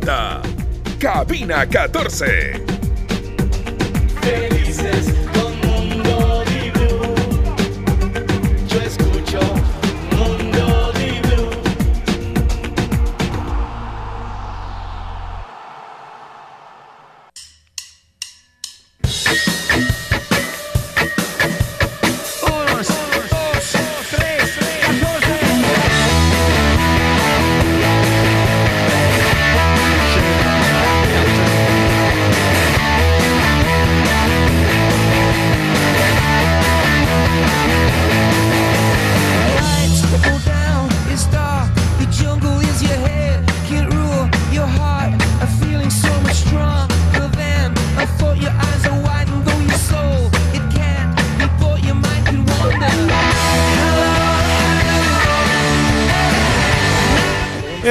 presenta Cabina 14. Felices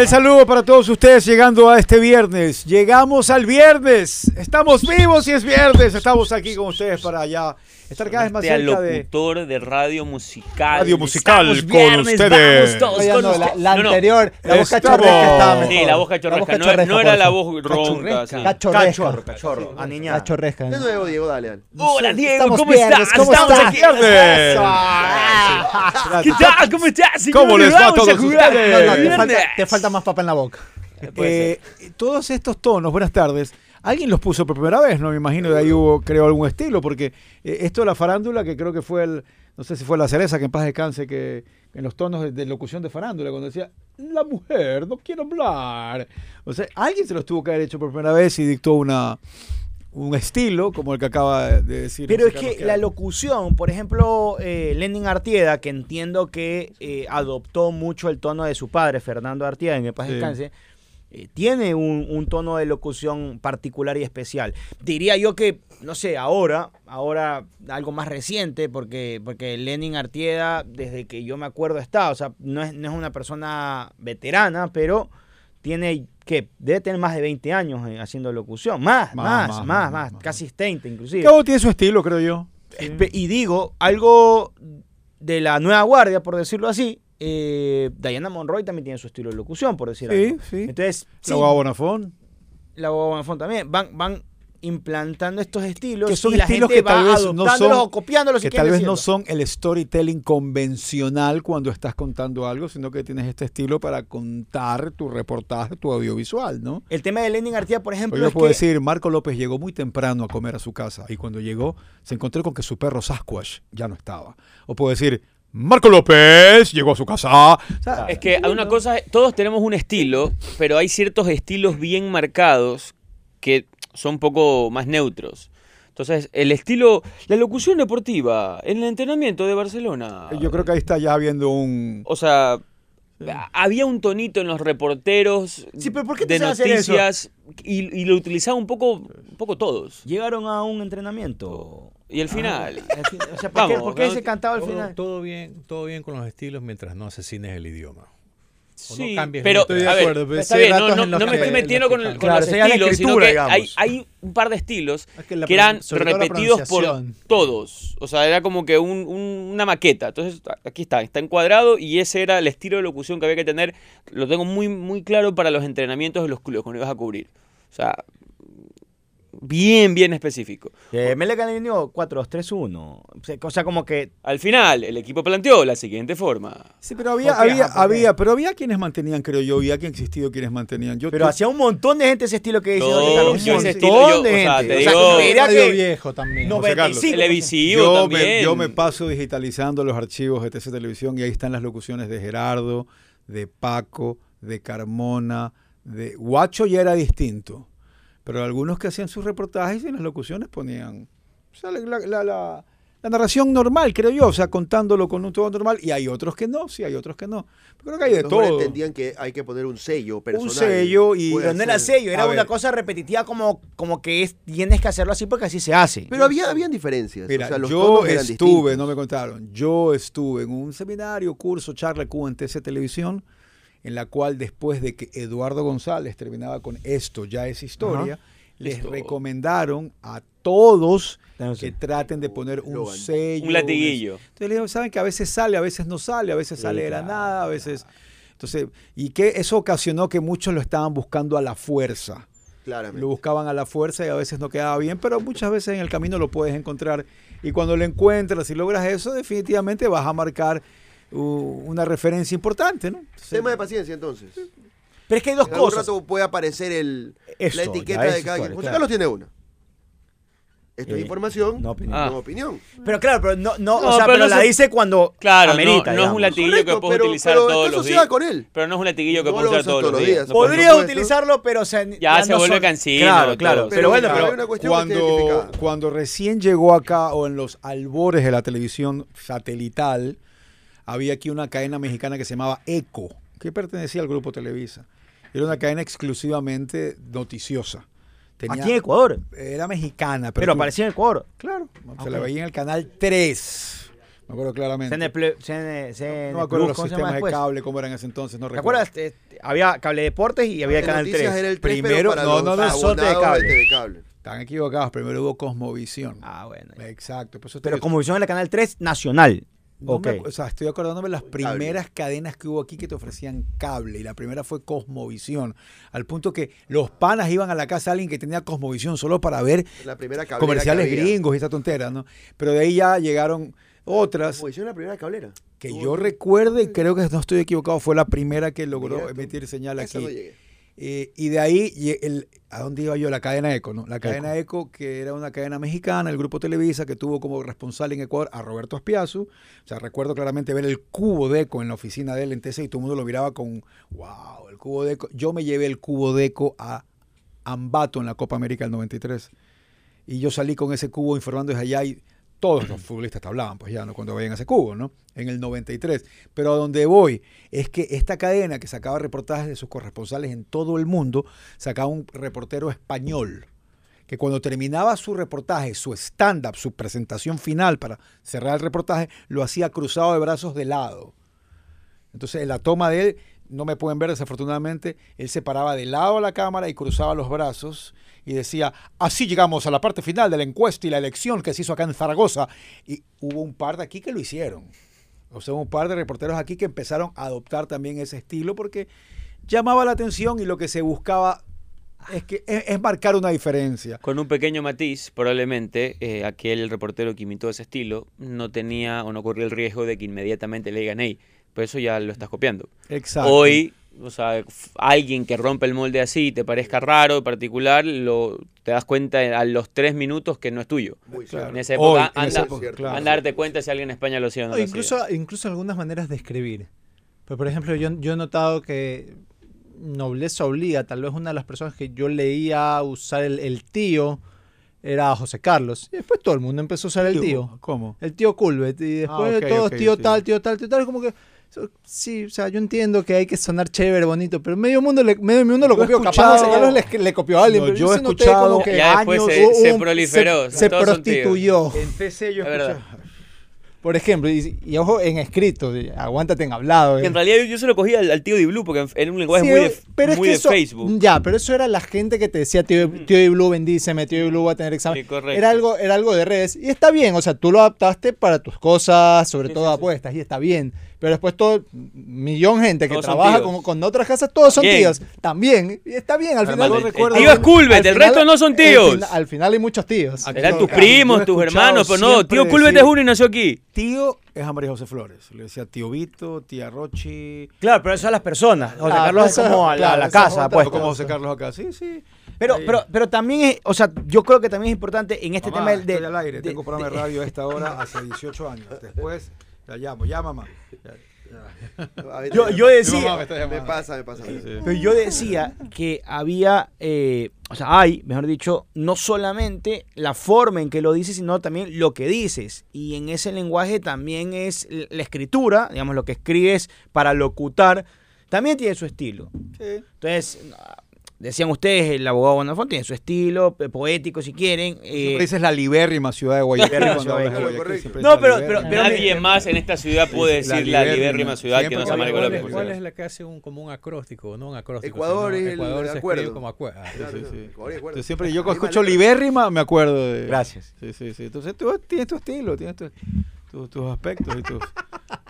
saludo para todos ustedes llegando a este viernes. Llegamos al viernes. Estamos vivos y es viernes. Estamos aquí con ustedes para ya estar cada vez más Este cerca de... locutor de radio musical. Radio musical Estamos con viernes, ustedes. Vamos todos Oiga, con no, la, ustedes. la No, no. anterior, la voz cachorresca estaba mejor. Sí, la voz cachorresca. No, era la voz ronca. sí. Cachorresca. Cachorro, cachorro. Aniñada. Cachorresca. De nuevo, Diego, dale, dale. Hola Diego, ¿cómo estás? ¿cómo Estamos estás? aquí. ¡Viernes! ¿Qué tal? ¿Cómo estás? ¿Cómo les va a todos ustedes? No, no, te falta, falta más papa en la boca. Eh, todos estos tonos, buenas tardes. Alguien los puso por primera vez, ¿no? Me imagino de ahí hubo, creo, algún estilo, porque eh, esto de la farándula, que creo que fue el, no sé si fue la cereza, que en paz descanse, que en los tonos de, de locución de farándula, cuando decía, la mujer, no quiero hablar. O sea, alguien se los tuvo que haber hecho por primera vez y dictó una un estilo, como el que acaba de decir. Pero es que la locución, por ejemplo, eh, Lenin Artieda, que entiendo que eh, adoptó mucho el tono de su padre, Fernando Artieda, en el paz Sí. descanse, eh, tiene un, un tono de locución particular y especial. Diría yo que, no sé, ahora, ahora algo más reciente, porque, porque Lenin Artieda, desde que yo me acuerdo, está, o sea, no es, no es una persona veterana, pero tiene, que Debe tener más de 20 años eh, haciendo locución. Más, Más, más, más, casi 30 inclusive. Uno tiene su estilo, creo yo. Espe- Y digo, algo de la nueva guardia, por decirlo así, eh, Diana Monroy también tiene su estilo de locución, por decir Sí, algo. sí. Entonces, sí, La Bonafón. la Guagua Bonafont también. Van, van implantando estos estilos Que son y la estilos gente que tal va vez no adoptándolos son- o copiándolos. si que tal vez no son el storytelling convencional cuando estás contando algo, sino que tienes este estilo para contar tu reportaje, tu audiovisual, ¿no? El tema de Lenin Artieda, por ejemplo, Hoy yo puedo que decir, Marco López llegó muy temprano a comer a su casa y cuando llegó se encontró con que su perro Sasquatch ya no estaba. O puedo decir, Marco López llegó a su casa. O sea, Es que hay una cosa, todos tenemos un estilo, pero hay ciertos estilos bien marcados que son un poco más neutros. Entonces, el estilo, la locución deportiva en el entrenamiento de Barcelona. yo creo que ahí está ya habiendo un... O sea, había un tonito en los reporteros Sí, pero ¿por qué te de se noticias y, y lo utilizaban un poco, un poco todos. llegaron a un entrenamiento. Y al final, Al fin- o sea, ¿por qué, Vamos, por qué vamos. ese cantado al Todo, final? todo bien, todo bien con los estilos mientras no asesines el idioma. No sí, cambies pero Estoy de ver, pero está bien, no, no- no me estoy metiendo con, cambian. con Claro, los estilos, sino que hay, hay un par de estilos Es que la que eran repetidos por todos. O sea, era como que un- un- una maqueta. Entonces, aquí está, está encuadrado y ese era el estilo de locución que había que tener. Lo tengo muy, muy claro para los entrenamientos de los clubes cuando ibas a cubrir. O sea, bien, bien específico. Eh, Melec alineó 4-2-3-1. O sea, O sea, como que Al final, el equipo planteó la siguiente forma. Sí, pero había, ¿Por qué? había, Ajá, había, pero había quienes mantenían, creo yo, y había existido quienes mantenían. Yo Pero tú- hacía un montón de gente ese estilo que dice. Un montón estilo, yo, de o sea, gente. te O sea, que viejo también. José Carlos. 95%. Televisivo yo también. Me, yo me paso digitalizando los archivos de TC Televisión y ahí están las locuciones de Gerardo, de Paco, de Carmona, de Guacho ya era distinto, pero algunos que hacían sus reportajes y en las locuciones ponían o sea, la, la- la- la- narración normal, creo yo, o sea, contándolo con un tono normal y hay otros que no, sí, hay otros que no. Creo que hay de mejor todo. entendían que hay que poner un sello personal. Un sello y- Pero no era sello, era A una ver. cosa repetitiva como, como que es, tienes que hacerlo así porque así se hace. Pero había, habían diferencias. Mira, o sea, los yo estuve, no me contaron, yo estuve en un seminario, curso, charla Q en TC Televisión, en la cual después de que Eduardo González terminaba con esto ya es historia, les Listo. recomendaron a todos Entonces, que traten de poner un Logan. sello. Un latiguillo. Entonces le digo, saben que a veces sale, a veces no sale, a veces Sí, sale de la nada, a veces... Entonces, y que eso ocasionó que muchos lo estaban buscando a la fuerza. Claramente. Lo buscaban a la fuerza y a veces no quedaba bien, pero muchas veces en el camino lo puedes encontrar. Y cuando lo encuentras y logras eso, definitivamente vas a marcar una referencia importante, ¿no? Entonces, Tema de paciencia, entonces. Pero es que hay dos En algún cosas. rato puede aparecer el, Eso, la ya etiqueta de cada quien. José claro. Carlos tiene una. Esto es Eh, información, no no opinión. opinión. Ah. Pero claro, pero no, no, No, o sea, pero pero, no la se- dice cuando Claro, no- amerita, no, es digamos. un latiguillo Correcto, que puedes pero- utilizar pero todos está los asociada días. con él. Pero no es un latiguillo que No puedes lo usar usas todos los días. por Podría supuesto. utilizarlo, pero o sea, Ya se no vuelve son- cansino, Claro, todo. claro. Pero Pero, bueno, hay pero una cuestión que está cuando, identificada. cuando recién llegó acá o en los albores de la televisión satelital, había aquí una cadena mexicana que se llamaba ECO, que pertenecía al grupo Televisa. Era una cadena exclusivamente noticiosa. Tenía- aquí en Ecuador. Era mexicana, pero, Pero aparecía en Ecuador. Claro, se la veía en el canal 3. Me acuerdo claramente. CN CN CN no me acuerdo Plus, los ¿cómo se llama sistemas de cable, cómo eran en ese entonces, no ¿Te recuerdo. acuerdas? Eh, había cable deportes y había De Canal noticias 3. era el 3, Primero- pero para no, no, no, sorte de cable. cable. Están equivocados, primero hubo Cosmovisión. Ah, bueno. Exacto. te Pero digo, como visión en la Canal 3 nacional. No me o sea, estoy acordándome de las primeras cadenas que hubo aquí que te ofrecían cable. Y la primera fue Cosmovisión. Al punto que los panas iban a la casa de alguien que tenía Cosmovisión solo para ver La primera cablera comerciales gringos y esa tontera, ¿no? Pero de ahí ya llegaron otras Como hicieron la primera cablera. que yo recuerdo y creo que no estoy equivocado, fue la primera que logró Mira emitir señal Esa aquí. no llegué. Eh, y de ahí, el, ¿a dónde iba yo? La cadena ECO, ¿no? La cadena ECO, que era una cadena mexicana, el grupo Televisa, que tuvo como responsable en Ecuador a Roberto Aspiazu. O sea, recuerdo claramente ver el cubo de ECO en la oficina de él en TC y todo el mundo lo miraba con, wow, el cubo de ECO. Yo me llevé el cubo de ECO a Ambato en la Copa América del 93. Y yo salí con ese cubo informando desde allá y todos los futbolistas te hablaban, pues ya, ¿no? Cuando veían ese cubo, ¿no? En el 93. Pero a donde voy es que esta cadena que sacaba reportajes de sus corresponsales en todo el mundo, sacaba un reportero español que cuando terminaba su reportaje, su stand-up, su presentación final para cerrar el reportaje, lo hacía cruzado de brazos de lado. Entonces, en la toma de él, no me pueden ver desafortunadamente, él se paraba de lado a la cámara y cruzaba los brazos y decía, así llegamos a la parte final de la encuesta y la elección que se hizo acá en Zaragoza. Y hubo un par de aquí que lo hicieron. O sea, un par de reporteros aquí que empezaron a adoptar también ese estilo porque llamaba la atención y lo que se buscaba es que es, es marcar una diferencia. Con un pequeño matiz, probablemente eh, aquel reportero que imitó ese estilo no tenía o no corría el riesgo de que inmediatamente le digan, hey, pues eso ya lo estás copiando. Exacto. Hoy, o sea, alguien que rompe el molde así y te parezca raro, particular, lo, te das cuenta a los tres minutos que no es tuyo. Muy Claro. En esa época, Hoy, en anda, esa época, claro. anda a darte cuenta si alguien en España lo hacía o no incluso, hacía. incluso algunas maneras de escribir. Pero, por ejemplo, yo, yo he notado que Nobleza Obliga, tal vez una de las personas que yo leía usar el, el tío era José Carlos. Y después todo el mundo empezó a usar el tío. ¿Cómo? El tío Culbet. Y después Ah, todos, tío sí. tal, tío tal, tío tal. Como que. Sí, o sea, yo entiendo que hay que sonar chévere, bonito, pero medio mundo, le, medio mundo lo copió. Capaz Carlos le, le copió a alguien, No, pero yo yo, he escuchado como que Ya después años, se- hubo se un- proliferó, Se, prostituyó. En TC yo. Por ejemplo, y, y ojo en escrito, de- aguántate en hablado. Que eh. en realidad yo, yo se lo cogía al, al tío Di Blue porque era un lenguaje Sí, muy de, pero es muy que de eso- Facebook. Ya, pero eso era la gente que te decía, tío, tío Di Blue bendíceme, tío Di Blue va a tener examen. Sí, correcto. era, algo, era algo de redes. Y está bien, o sea, tú lo adaptaste para tus cosas, sobre Sí, todo sí, sí. apuestas, y está bien. Pero después todo, millón gente que Todos trabaja con, con otras casas, todos son Bien. tíos. También. Y está bien, al final. el recuerdo- tío es Culbet, al el final- resto no son al tíos. fina- Al final hay muchos tíos. Aquí Eran tus primos, tus hermanos, pero no, tío decir- es uno y nació aquí. Tío es a María José Flores. Le decía tío Vito, tía Rochi. Claro, pero eso a las personas. José Ah, Carlos es como a la, claro, a la casa, pues. como José Carlos acá. Sí, sí. Pero, Ahí. pero, pero también es, o sea, yo creo que también es importante en este Mamá, tema de, estoy al aire. de- Tengo programa de de- radio a esta hora hace 18 años. Después la llamo. Ya, mamá. Ya, Yo, yo decía, me está llamando. Me pasa, me pasa. Pero yo decía que había, eh, o sea, hay, mejor dicho, no solamente la forma en que lo dices, sino también lo que dices. Y en ese lenguaje también es la escritura, digamos, lo que escribes para locutar, también tiene su estilo. Sí. Entonces, decían ustedes, el abogado Bonafont tiene su estilo, eh, poético si quieren. eh, Siempre dices la libérrima ciudad de Guayaquil. No, pero- la pero- pero- Nadie más en esta ciudad puede la decir la libérrima. libérrima ciudad que no sea cuando Marco ¿Cuál, es, es la que hace un, como un acróstico? No un acróstico. Ecuador sino es el Ecuador se acuerdo. como acuerdo. Sí, sí, sí. Entonces, siempre yo escucho libérrima, me acuerdo de. Gracias. Sí, sí, sí. Entonces tú tienes tu estilo, tienes tu- tu- tus aspectos y tus,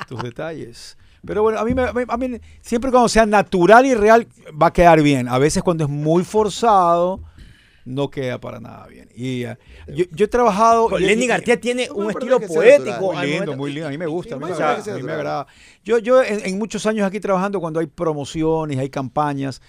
tus detalles. Pero bueno, a mí, me- a mí- a mí siempre cuando sea natural y real va a quedar bien. A veces cuando es muy forzado no queda para nada bien. Y eh, yo, yo he trabajado... Lenny García tiene un estilo poético. Muy lindo, muy lindo. A mí me gusta, a mí, Sí, me, agrada, a mí me agrada. Yo, yo en, en muchos años aquí trabajando, cuando hay promociones, hay campañas,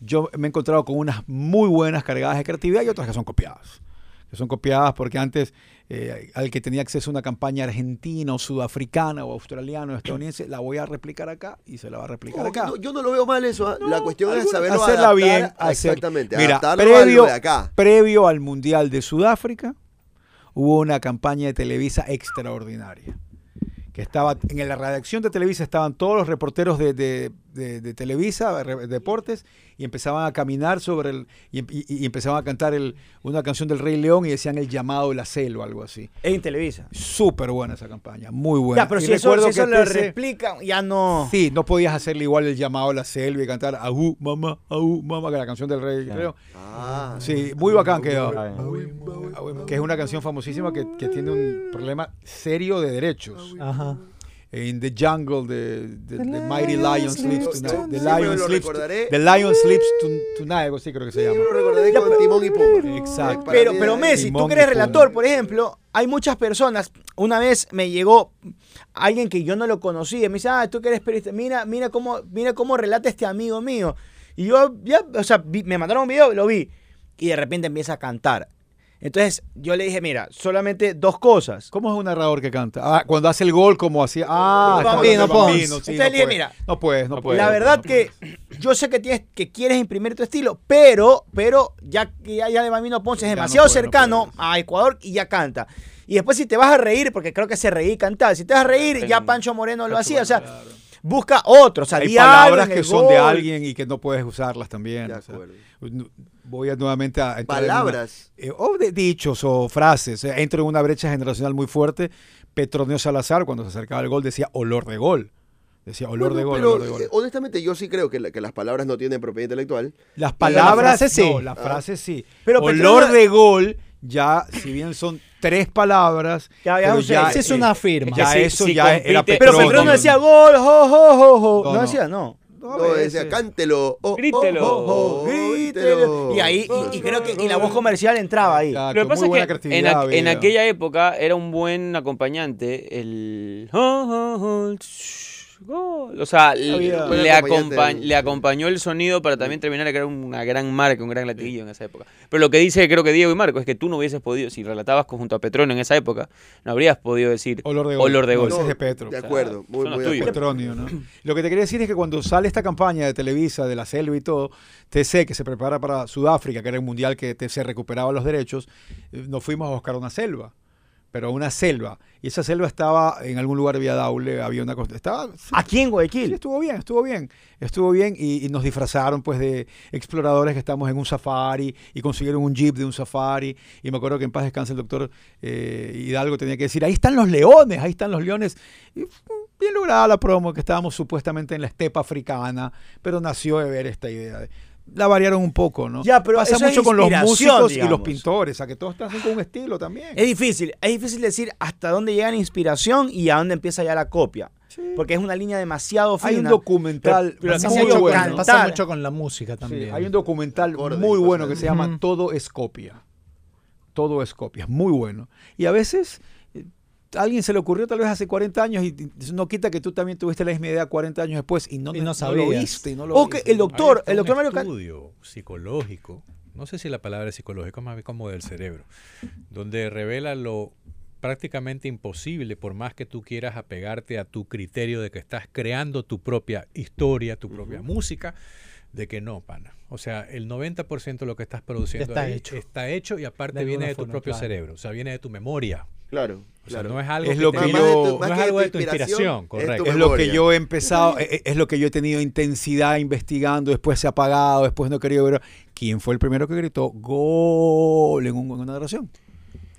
yo me he encontrado con unas muy buenas cargadas de creatividad y otras que son copiadas. Que son copiadas porque antes eh, al que tenía acceso a una campaña argentina o sudafricana o australiana o estadounidense, la voy a replicar acá y se la va a replicar No, acá. no, yo no lo veo mal eso. ¿ah? la cuestión es saberlo hacerla adaptar bien, hacer- exactamente, Mira, previo, de acá. previo al Mundial de Sudáfrica, hubo una campaña de Televisa extraordinaria. Que estaba en la redacción de Televisa estaban todos los reporteros de, de- de- de Televisa, re- deportes, y empezaban a caminar sobre el. y, y- y empezaban a cantar el, una canción del Rey León y decían el llamado de la selva, algo así. En Televisa. Súper buena esa campaña, muy buena. Ya, pero Y si eso, si eso lo replican, ya no. Sí, no podías hacerle igual el llamado a la selva y cantar Aú, mamá, Aú, mamá, que la canción del Rey León. Ah, Sí, muy bacán quedó. Que es una canción famosísima que, que tiene un problema serio de derechos. Ajá. In the jungle, the, the, the mighty lion sleeps tonight. The lion sleeps, the lion sleeps to- tonight, algo así creo que se yo llama. lo recordaré con Timón y Pumba. Exacto. Pero, pero es- Messi, tú que eres relator, por ejemplo, hay muchas personas. Una vez me llegó alguien que yo no lo conocía, me dice, ah, tú que eres periodista, mira, mira cómo, mira cómo relata este amigo mío. Y yo, ya, o sea, vi- me mandaron un video, lo vi, y de repente empieza a cantar. Entonces yo le dije, mira, solamente dos cosas. ¿Cómo es un narrador que canta? Ah, cuando hace el gol, como hacía. Ah, Bambino Pons. Bambino, sí, Entonces no le dije, puedes, mira, no puedes, no puedes. la verdad que yo sé que tienes que quieres imprimir tu estilo, pero pero ya que ya, ya de Bambino Ponce es Ya no demasiado puede, cercano a Ecuador y ya canta. Y después si te vas a reír, porque creo que se reí y cantar, si te vas a reír, ya Pancho Moreno lo hacía, o sea, busca otro, o sea, Hay palabras que son de alguien y que no puedes usarlas también. De o sea, voy a nuevamente a entrar en una- Palabras. eh, o de dichos o frases. eh, entro en una brecha generacional muy fuerte. Petronio Salazar, cuando se acercaba al gol, decía olor de gol. Decía olor Bueno, de gol, pero olor de gol. eh, honestamente yo sí creo que, la- que las palabras no tienen propiedad intelectual. Las la palabras, frase sí. no, las frases sí. Pero olor Petronio- de gol, ya, si bien son tres palabras, Ya, ya ya. Esa es una firma. ya eso ya compite. era Pero Pero Petronio. Petronio decía gol, jo, jo, jo, jo. No, No, no. decía, no. No, No, decía, cántelo. oh, oh, Grítelo. oh, oh, Grítelo. Y ahí, y, y creo que y la voz comercial entraba ahí. Lo que pasa es que en, aqu- en aquella época era un buen acompañante el... Gol. O sea, le, Había- le buen acompañante acompa- del- le acompañó el sonido para también terminar de crear una gran marca, un gran latiguillo en esa época. Pero lo que dice creo que Diego y Marco es que tú no hubieses podido, si relatabas junto a Petronio en esa época, no habrías podido decir Olor de gol. olor de No, gol. ese es de Petro. De acuerdo, son los muy de. Petronio, ¿no? Lo que te quería decir es que cuando sale esta campaña de Televisa, de la selva y todo, TC, que se prepara para Sudáfrica, que era el mundial que TC recuperaba los derechos, eh, nos fuimos a buscar una selva. Pero una selva. Y esa selva estaba en algún lugar vía Daule, había una cosa. Estaba. sí, Aquí en sí, Guayaquil. estuvo bien, estuvo bien. Estuvo bien y, y nos disfrazaron pues de exploradores que estamos en un safari y consiguieron un jeep de un safari. Y me acuerdo que en paz descanse el doctor eh, Hidalgo tenía que decir, ahí están los leones, ahí están los leones. Y bien lograda la promo, que estábamos supuestamente en la estepa africana, pero nació de ver esta idea. de- La variaron un poco, ¿no? Ya, pero Pasa mucho con los músicos y los pintores, a que todos están con un estilo también. Es difícil, es difícil decir hasta dónde llega la inspiración y a dónde empieza ya la copia. Porque es una línea demasiado fina. Hay un documental Pero- pero Pasa, mucho, con- cantar. pasa mucho con la música Sí, también. hay un documental Acorde muy bueno que se llama. Todo es copia. Todo es copia, muy bueno. Y a veces eh, a alguien se le ocurrió tal vez hace 40 años y no quita que tú también tuviste la misma idea 40 años después y no, Y no lo sabías. viste. y no lo O que el doctor, el doctor un Mario Can- estudio psicológico, no sé si la palabra es psicológico, más bien como del cerebro, donde revela lo prácticamente imposible, por más que tú quieras apegarte a tu criterio de que estás creando tu propia historia, tu propia música, de que no, pana. O sea, el 90% de lo que estás produciendo Está ahí hecho. está hecho y aparte De viene de tu forma, propio claro. cerebro, o sea, viene de tu memoria. Claro, O sea, claro. no es algo Es que lo que yo- de tu- no más es que algo tu de tu inspiración, correcto. tu es lo que yo he empezado, es, es lo que yo he tenido intensidad investigando, después se ha apagado, después no he querido ver. ¿Quién fue el primero que gritó gol en, un- en una narración?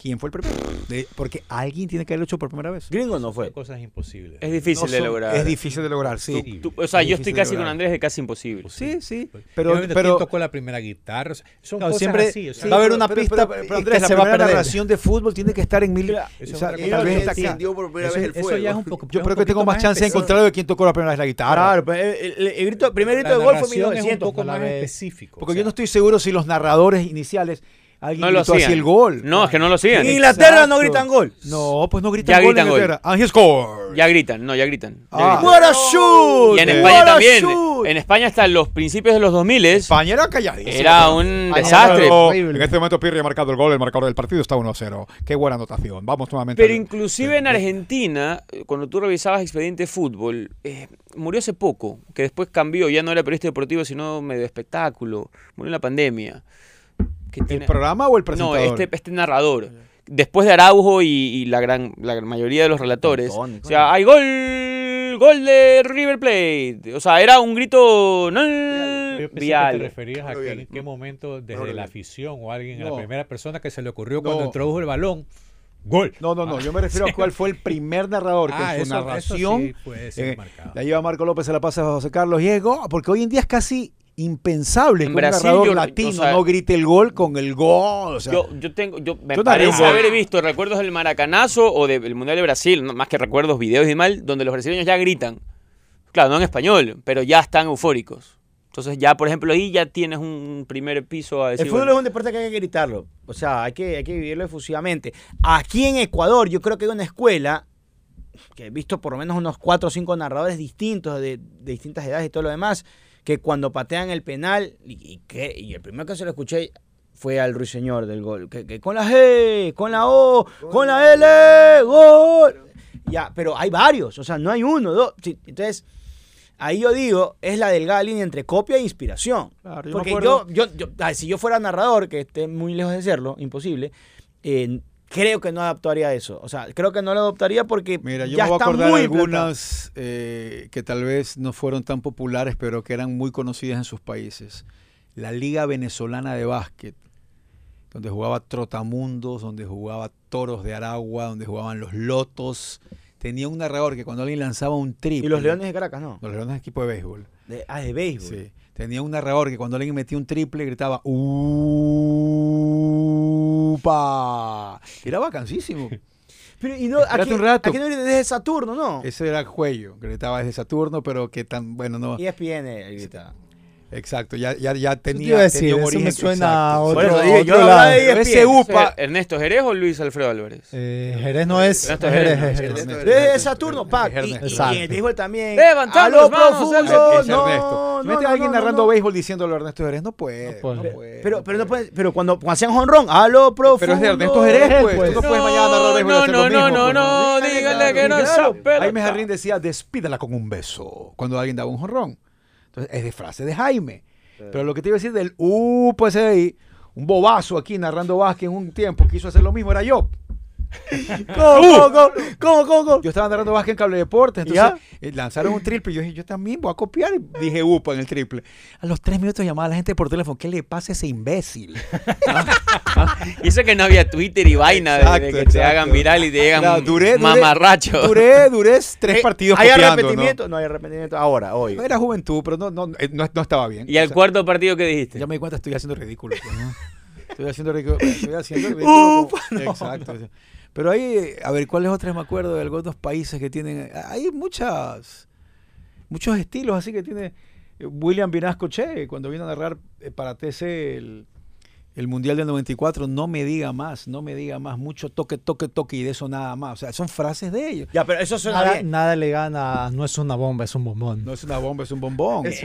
Quién fue el primero. De- porque alguien tiene que haberlo hecho por primera vez. Gringo no fue. Cosas imposibles. Es difícil No de son- lograr. Es difícil de lograr, sí. Tú- o sea, Es yo estoy difícil de casi con lograr. Andrés de casi imposible. Sí, sí. Pero, pero, ¿quién tocó la primera guitarra? O sea, son No, cosas siempre así, o sea, va a haber pero- una pero- pista pero- pero Andrés, la se va a primera perder. narración de fútbol tiene que estar en mil. Eso o es sea, otra tal cosa. vez está acá. encendió por primera eso, vez el eso fuego. ya es un poco. Yo creo que tengo más chance de encontrarlo de quién tocó la primera vez la guitarra. Claro, pues, el, el- el grito, primer grito de gol fue en es un 1900. poco más específico. Porque o yo no sea, estoy seguro si los narradores iniciales alguien No lo así hacían. el gol. No, es que no lo hacían. En Inglaterra no gritan gol. No, pues no gritan Ya gol gritan en gol. Inglaterra. And he scored. Ya gritan, no, ya gritan. ya Ah. gritan. What a shoot. Y en What España a también. shoot. En España hasta los principios de los 2000 España era calladísimo. era un España desastre. era. En este momento Pirri ha marcado el gol, el marcador del partido está 1-0. Qué buena anotación. Vamos nuevamente. Pero al- inclusive en Argentina, eh, cuando tú revisabas Expediente Fútbol, eh, murió hace poco, que después cambió, ya no era periodista deportivo, sino medio espectáculo. Murió en la pandemia. Que ¿El programa o el No, presentador? este, este narrador. Después de Araujo y, y la gran la mayoría de los relatores. Montón, o sea, hay gol, gol de River Plate. O sea, era un grito no, Yo pensé que te referías a que en qué momento, desde la afición o alguien, a No. la primera persona que se le ocurrió No. cuando introdujo el balón, gol. No, no, no. Yo me refiero a cuál fue el primer narrador que Ah, en su eso- eso narración sí puede ser eh, marcado. la lleva Marco López, se la pasa a José Carlos y es gol, porque hoy en día es casi impensable En que un Brasil narrador yo- latino o sea- no grite el gol con el gol. O sea, Yo, yo tengo, yo me Yo parece un gol. haber visto recuerdos del Maracanazo o del Mundial de Brasil, no- más que recuerdos, videos y mal, donde los brasileños ya gritan. Claro, no en español, pero ya están eufóricos. Entonces ya, por ejemplo, ahí ya tienes un primer piso a decir... El fútbol bueno, es un deporte que hay que gritarlo. O sea, hay que, hay que vivirlo efusivamente. Aquí en Ecuador, yo creo que hay una escuela que he visto por lo menos unos cuatro o cinco narradores distintos de, de distintas edades y todo lo demás, que cuando patean el penal, y, que, y el primero que se lo escuché fue al ruiseñor del gol, que, que con la G, con la O, con la L, gol. Ya, pero hay varios, o sea, no hay uno, dos. entonces, ahí yo digo, es la delgada línea entre copia e inspiración. Claro, yo me Porque yo, yo, yo- ay, si yo fuera narrador, que esté muy lejos de serlo, imposible, eh, creo que no adaptaría eso. O sea, creo que no lo adoptaría porque Mira, yo ya me voy a acordar algunas eh, que tal vez no fueron tan populares, pero que eran muy conocidas en sus países. La Liga Venezolana de Básquet, donde jugaba Trotamundos, donde jugaba Toros de Aragua, donde jugaban los Lotos. Tenía un narrador que cuando alguien lanzaba un triple... Y los Leones de Caracas, ¿no? Los Leones de equipo de béisbol. De, ah, de béisbol. Sí. Tenía un narrador que cuando alguien metía un triple gritaba ¡Upa! Era vacancísimo. Pero, y no, aquí, un rato. aquí no viene desde Saturno, ¿no? Ese era Cuello, que gritaba desde Saturno, pero que tan, bueno, no. ESPN grita. Exacto, ya, ya, ya tenía, a decir, tenía un eso origen. me suena a otro, a dije, otro yo lado. de ese ESPN. UPA, ¿Ernesto Jerez o Luis Alfredo Álvarez? Eh, Jerez no es. Ernesto Jerez, Jerez, es Ernesto Jerez. Jerez. Desde Saturno, Pac. Y, y- el béisbol también. ¡A lo profundo! es No, no, mete no, a alguien no, narrando no. béisbol diciéndolo Ernesto Jerez, no puede. No puede. no puede, Pero, no pero no puede. pero cuando, cuando hacían honrón, a lo profundo. Pero es de Ernesto Jerez, pues. pues. Tú no puedes mañana narrar béisbol no, no, no, no, pues, no, dígale que no Claro. esa pelota. Jaime Jarrín decía, despídala con un beso, cuando alguien daba un jonrón. Entonces, es de frase de Jaime. Pero lo que te iba a decir del ahí, un bobazo aquí narrando básquet en un tiempo quiso hacer lo mismo, era yo. ¿Cómo, cómo, cómo, cómo, cómo, cómo? Yo estaba narrando básquet en cable deportes, entonces eh, lanzaron un triple y yo dije, yo también voy a copiar. Y dije upa en el triple. A los tres minutos llamaba a la gente por teléfono, ¿qué le pasa a ese imbécil? Y eso que no había Twitter y vaina de- de, Exacto, que te exacto. hagan viral y te llegan Claro, duré- duré- mamarracho. Duré, duré tres Eh, partidos ¿Hay copiando, arrepentimiento? ¿no? hay arrepentimiento ahora, hoy. ¿no? Era juventud, pero no, no, eh, no, no estaba bien. ¿Y al O sea, cuarto partido que dijiste? Ya me di cuenta, estoy haciendo ridículo. pues, ¿no? Estoy haciendo ridículo. Estoy haciendo ridículo. como- Exacto. Pero ahí, a ver, ¿cuáles otras me acuerdo de algunos países que tienen? Hay muchas, muchos estilos así que tiene eh, William Vinasco Che, cuando vino a narrar eh, para TC el, el Mundial del 94, no me diga más, no me diga más, mucho toque, toque, toque y de eso nada más. O sea, son frases de ellos. Ya, pero eso suena Nada, bien. nada le gana, no es una bomba, es un bombón. No es una bomba, es un bombón. Pero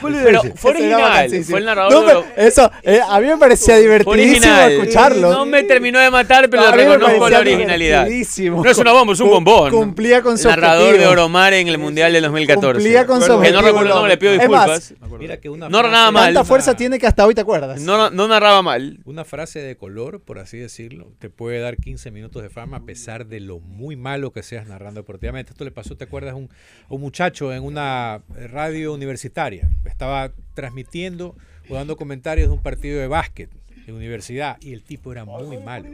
fue Ese era original, vacancísimo. fue el narrador No, de pero eso, eh, a mí me parecía Fue divertidísimo original. escucharlo. No me terminó de matar, pero mí me reconozco la originalidad. No es una bomba, es un bombón. Cumplía con su Narrador de objetivo. Oromar en el Mundial del 2014. Cumplía con su Que no objetivo, recuerdo nombre, le pido Es más, disculpas. Mira que una No, mal. Tanta fuerza tiene que hasta hoy te acuerdas. No, no narraba mal. Una frase de color, por así decirlo, te puede dar 15 minutos de fama a pesar de lo muy malo que seas narrando deportivamente. Esto le pasó, ¿te acuerdas? Un, un muchacho en una radio universitaria. Estaba transmitiendo o dando comentarios de un partido de básquet. en universidad y el tipo era muy malo.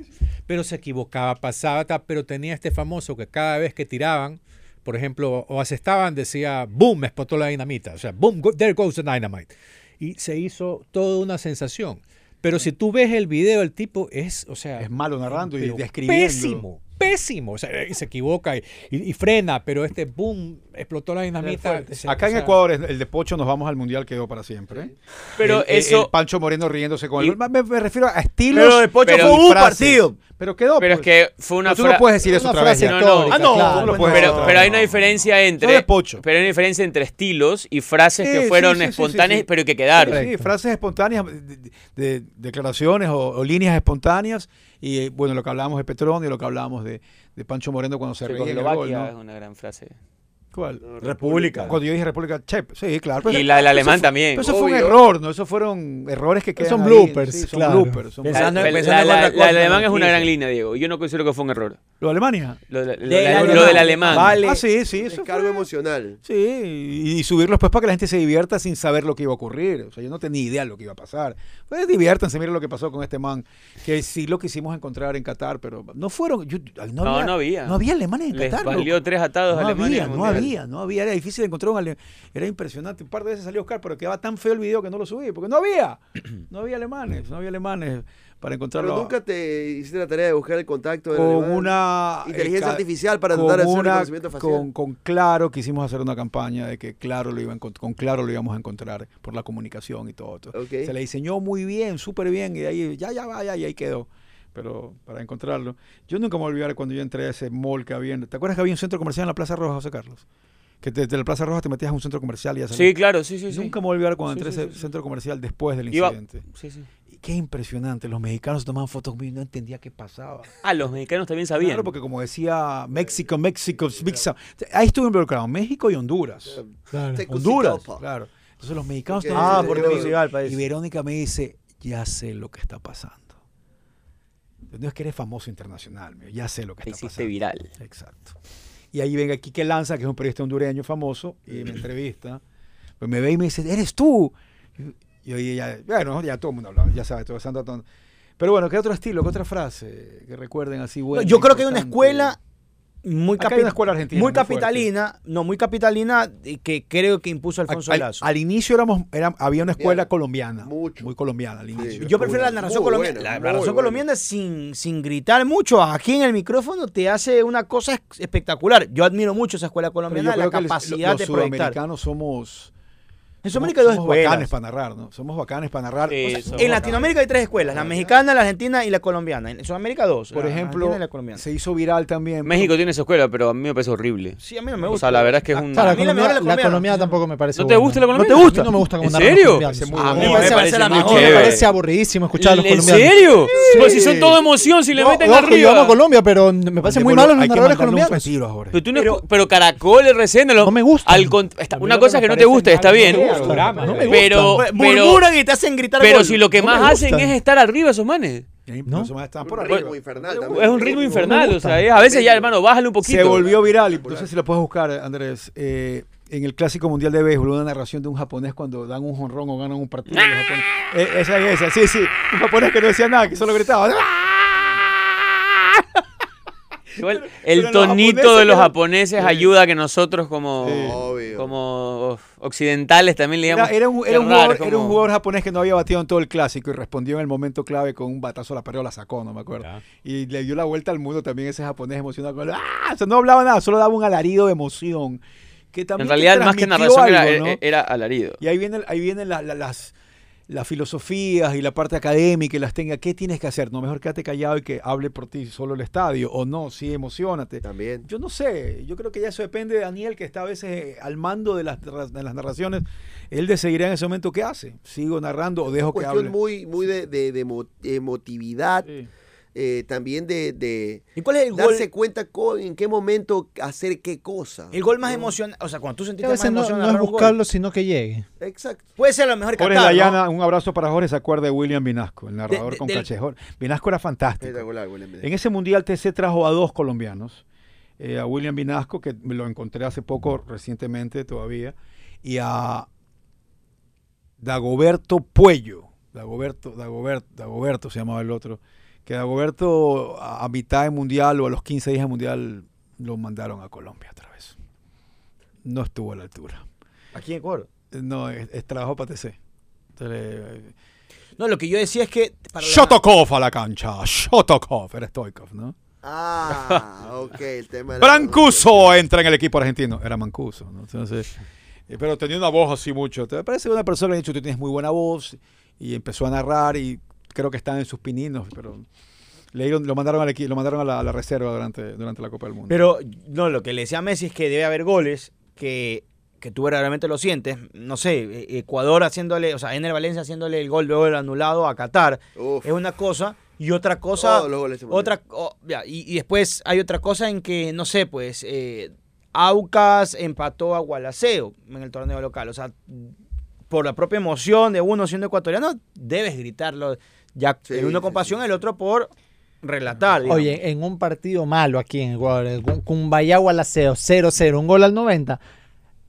Pero se equivocaba, pasaba, pero tenía este famoso que cada vez que tiraban, por ejemplo, o asestaban, decía, boom, explotó la dinamita. O sea, boom, there goes the dynamite. Y se hizo toda una sensación. Pero si tú ves el video, el tipo es, o sea... Es malo narrando y describiendo. Pésimo, pésimo. O sea, y se equivoca y, y- y frena, pero este boom, explotó la dinamita. Acá o en sea, Ecuador, el de Pocho nos vamos al mundial quedó para siempre. ¿eh? Pero El- eso- el Pancho Moreno riéndose con Y- el. Me, me refiero a estilos. Pero de Pocho Pero- fue un partido. Pero quedó. Pero es pues. que fue una tú no puedes decir eso Una otra vez. no, histórica, Ah, no, claro. no Pero, hay una diferencia entre. Es pocho. Pero hay una diferencia entre estilos y frases Sí, que fueron sí, espontáneas, sí. pero que quedaron. Sí, frases espontáneas, de, de- de declaraciones o, o líneas espontáneas. Y eh, bueno, lo que hablábamos de Petronio, lo que hablábamos de, de Pancho Moreno cuando se reía gol, Checoslovaquia es ¿no? una gran frase. ¿Cuál? República. Cuando yo dije República Chep, sí, claro. Y la del eso alemán fue- también. pero eso fue un error, ¿no? Esos fueron errores que quedan Son ahí, bloopers, sí, son claro. bloopers, son Pensando- La, pensando la- la alemán es una gran línea, Diego. Yo no considero que fue un error. ¿Lo de Alemania? Lo, de- lo Del de- alemán. lo del alemán. Vale. Ah, sí, sí, eso Descargo fue. emocional. Sí, y, y subirlos pues para que la gente se divierta sin saber lo que iba a ocurrir. O sea, yo no tenía idea de lo que iba a pasar. Pues diviértanse, miren lo que pasó con este man, que sí lo quisimos encontrar en Qatar, pero no fueron, yo- no, No, había, no había. no había alemanes en Les Qatar. valió tres atados a no Alemania en había, no Mundial. Había, no había, era difícil encontrar un alemán, era impresionante. Un par de veces salió Oscar, pero quedaba tan feo el video que no lo subí, porque no había, no había alemanes, no había alemanes para encontrarlo. Pero nunca te hiciste la tarea de buscar el contacto del con una Inteligencia eh, ca- artificial para con tratar de hacer una- reconocimiento facial. con, con claro quisimos hacer una campaña de que claro lo iba a con claro lo íbamos a encontrar por la comunicación y todo, se le diseñó muy bien súper bien y de ahí ya ya vaya y ahí quedó pero para encontrarlo yo nunca me voy a olvidar cuando yo entré a ese mall que había ¿te acuerdas que había un centro comercial en la Plaza Roja José Carlos? que te- de la Plaza Roja te metías a un centro comercial y ya Sí, salías. claro, sí, sí. sí. nunca me voy a olvidar cuando Sí, entré sí, a ese sí, sí. centro comercial después del Iba- incidente Sí, sí. Y qué impresionante los mexicanos tomaban fotos conmigo y no entendía qué pasaba Ah, los mexicanos también sabían. Claro, porque como decía México, México, ahí estuve involucrado México y Honduras. Claro. Honduras, claro. Entonces los mexicanos Ah, Sí, por y. Verónica me dice, ya sé lo que está pasando. No es que eres famoso internacional, mío, ya sé lo que Te está hiciste pasando. viral. Exacto. Y ahí venga Quique Lanza, que es un periodista hondureño famoso, y me entrevista. Pues me ve y me dice, ¿eres tú? Y yo ya, bueno, ya todo el mundo hablaba, ya sabes, todo Santo. Pero bueno, ¿qué otro estilo, qué otra frase que recuerden así No, buena? Yo creo que hay una escuela muy, capi- una escuela argentina muy muy fuerte. capitalina, no, muy capitalina, eh, que creo que impuso Alfonso al, Lazo. al inicio éramos, era- había una escuela Bien. colombiana. Mucho. Muy colombiana al inicio. Yo prefiero la narración Muy colombiana. buena, la narración buena. colombiana sin, sin gritar mucho. Aquí en el micrófono te hace una cosa espectacular. Yo admiro mucho esa escuela colombiana, la capacidad los de proyectar. sudamericanos somos... En somos, Sudamérica hay dos somos escuelas. bacanes para narrar, ¿no? Somos bacanes para narrar. Sí, O sea, En bacanes. Latinoamérica hay tres escuelas, la mexicana, la argentina y la colombiana. En Sudamérica dos. por la ejemplo, argentina y la colombiana. se hizo viral también. México tiene esa escuela, pero a mí me parece horrible. Sí, a mí no me O gusta. sea, la verdad es que es un... Claro, A la mí la mejor economía, es la la colombiana. tampoco me parece ¿No te buena. gusta la ¿No colombiana? te gusta? A mí no me gusta como ¿En serio? Parece A mí me parece parece la mejor. Me parece aburridísimo escuchar a los ¿En colombianos. serio? Pues si son todo emoción, si le meten ojo, Yo arriba. amo a Colombia, pero me parecen muy malos los narradores colombianos. Pero, tú no escu- pero Caracol, RCN, lo- No me gustan. al cont- está- A mí una cosa me que no te parece gusta, está es bien. Programa. No me Pero, pero, Murmuran y te hacen gritar pero gol. si lo que No más hacen es estar arriba esos manes. ¿No? los estaban por arriba. ritmo infernal también. Es un ritmo infernal, o gusta. sea, es- a veces ya, hermano, bájale un poquito. Se volvió viral, y no sé si lo puedes buscar, Andrés. eh, en el Clásico Mundial de Béisbol, una narración de un japonés cuando dan un jonrón o ganan un partido. los japoneses. Eh, esa es esa, sí, sí. Un japonés que no decía nada, que solo gritaba. Igual, el tonito de los japoneses Sí. ayuda a que nosotros como, Sí. Como occidentales también le Era, digamos... era un, era un raro, jugador, como- era un jugador japonés que no había batido en todo el clásico y respondió en el momento clave con un batazo a la pared o la sacó, no me acuerdo. Ya. Y le dio la vuelta al mundo también ese japonés emocionado. Con el- ¡Ah! O sea, no hablaba nada, solo daba un alarido de emoción. Que también En realidad, más que narración, era, algo, ¿no? era alarido. Y ahí vienen, ahí vienen la- la- las, las filosofías y la parte académica y las técnicas. ¿Qué tienes que hacer? No, mejor quédate callado y que hable por ti solo el estadio. O no, sí, emocionate. También. Yo no sé, yo creo que ya eso depende de Daniel, que está a veces eh, al mando de las, de las narraciones. Él decidirá en ese momento qué hace. ¿Sigo narrando o dejo que cuestión hable? muy, muy de, de- de emo- emotividad, Sí. Eh, también de, de ¿Y cuál es el gol? darse cuenta co- en qué momento hacer qué cosa. El gol más ¿no? emocionante. O sea, cuando tú sentiste más no, no es gol. buscarlo, sino que llegue. Exacto. Puede ser lo mejor Jorge Qatar, ¿no? Dayana, un abrazo para Jorge, se acuerda de William Vinasco, el narrador de- con del- caché. Jorge- Vinasco era fantástico. Espectacular, William. En ese mundial TC trajo a dos colombianos, eh, a William Vinasco, que me lo encontré hace poco, recientemente todavía, y a Dagoberto Puello. Dagoberto, Dagoberto, Dagoberto se llamaba el otro, que Dagoberto a, mitad de mundial o a los 15 días de mundial lo mandaron a Colombia otra vez. No estuvo a la altura. Aquí en Ecuador. No, es, es trabajo para TC. Entonces, No, lo que yo decía es que. para la- Shotokov a la cancha, Shotokov, era Stoikov, ¿no? Ah, ok, el tema de la- Brancuso entra en el equipo argentino. Era Mancuso, ¿no? Entonces, eh, pero tenía una voz así mucho. Te parece que una persona le ha dicho, tú tienes muy buena voz, y empezó a narrar, y creo que están en sus pininos, pero le dieron- lo mandaron, al lo mandaron a, la, a la reserva durante, durante la Copa del Mundo. Pero, no, lo que le decía a Messi es que debe haber goles que, que tú verdaderamente lo sientes. No sé, eh, Ecuador haciéndole, o sea, Ener Valencia haciéndole el gol luego del anulado a Qatar. Uf. Es una cosa. Y otra cosa. Otra oh, ya, y, y después hay otra cosa en que, no sé, pues. Eh, Aucas empató a Gualaceo en el torneo local. O sea, por la propia emoción de uno siendo ecuatoriano, debes gritarlo. Ya Sí, el uno con pasión, sí. el otro por relatar. digamos. Oye, en un partido malo aquí en Ecuador, el Cum- Cumbayá Gualaceo 0-0, un gol al 90.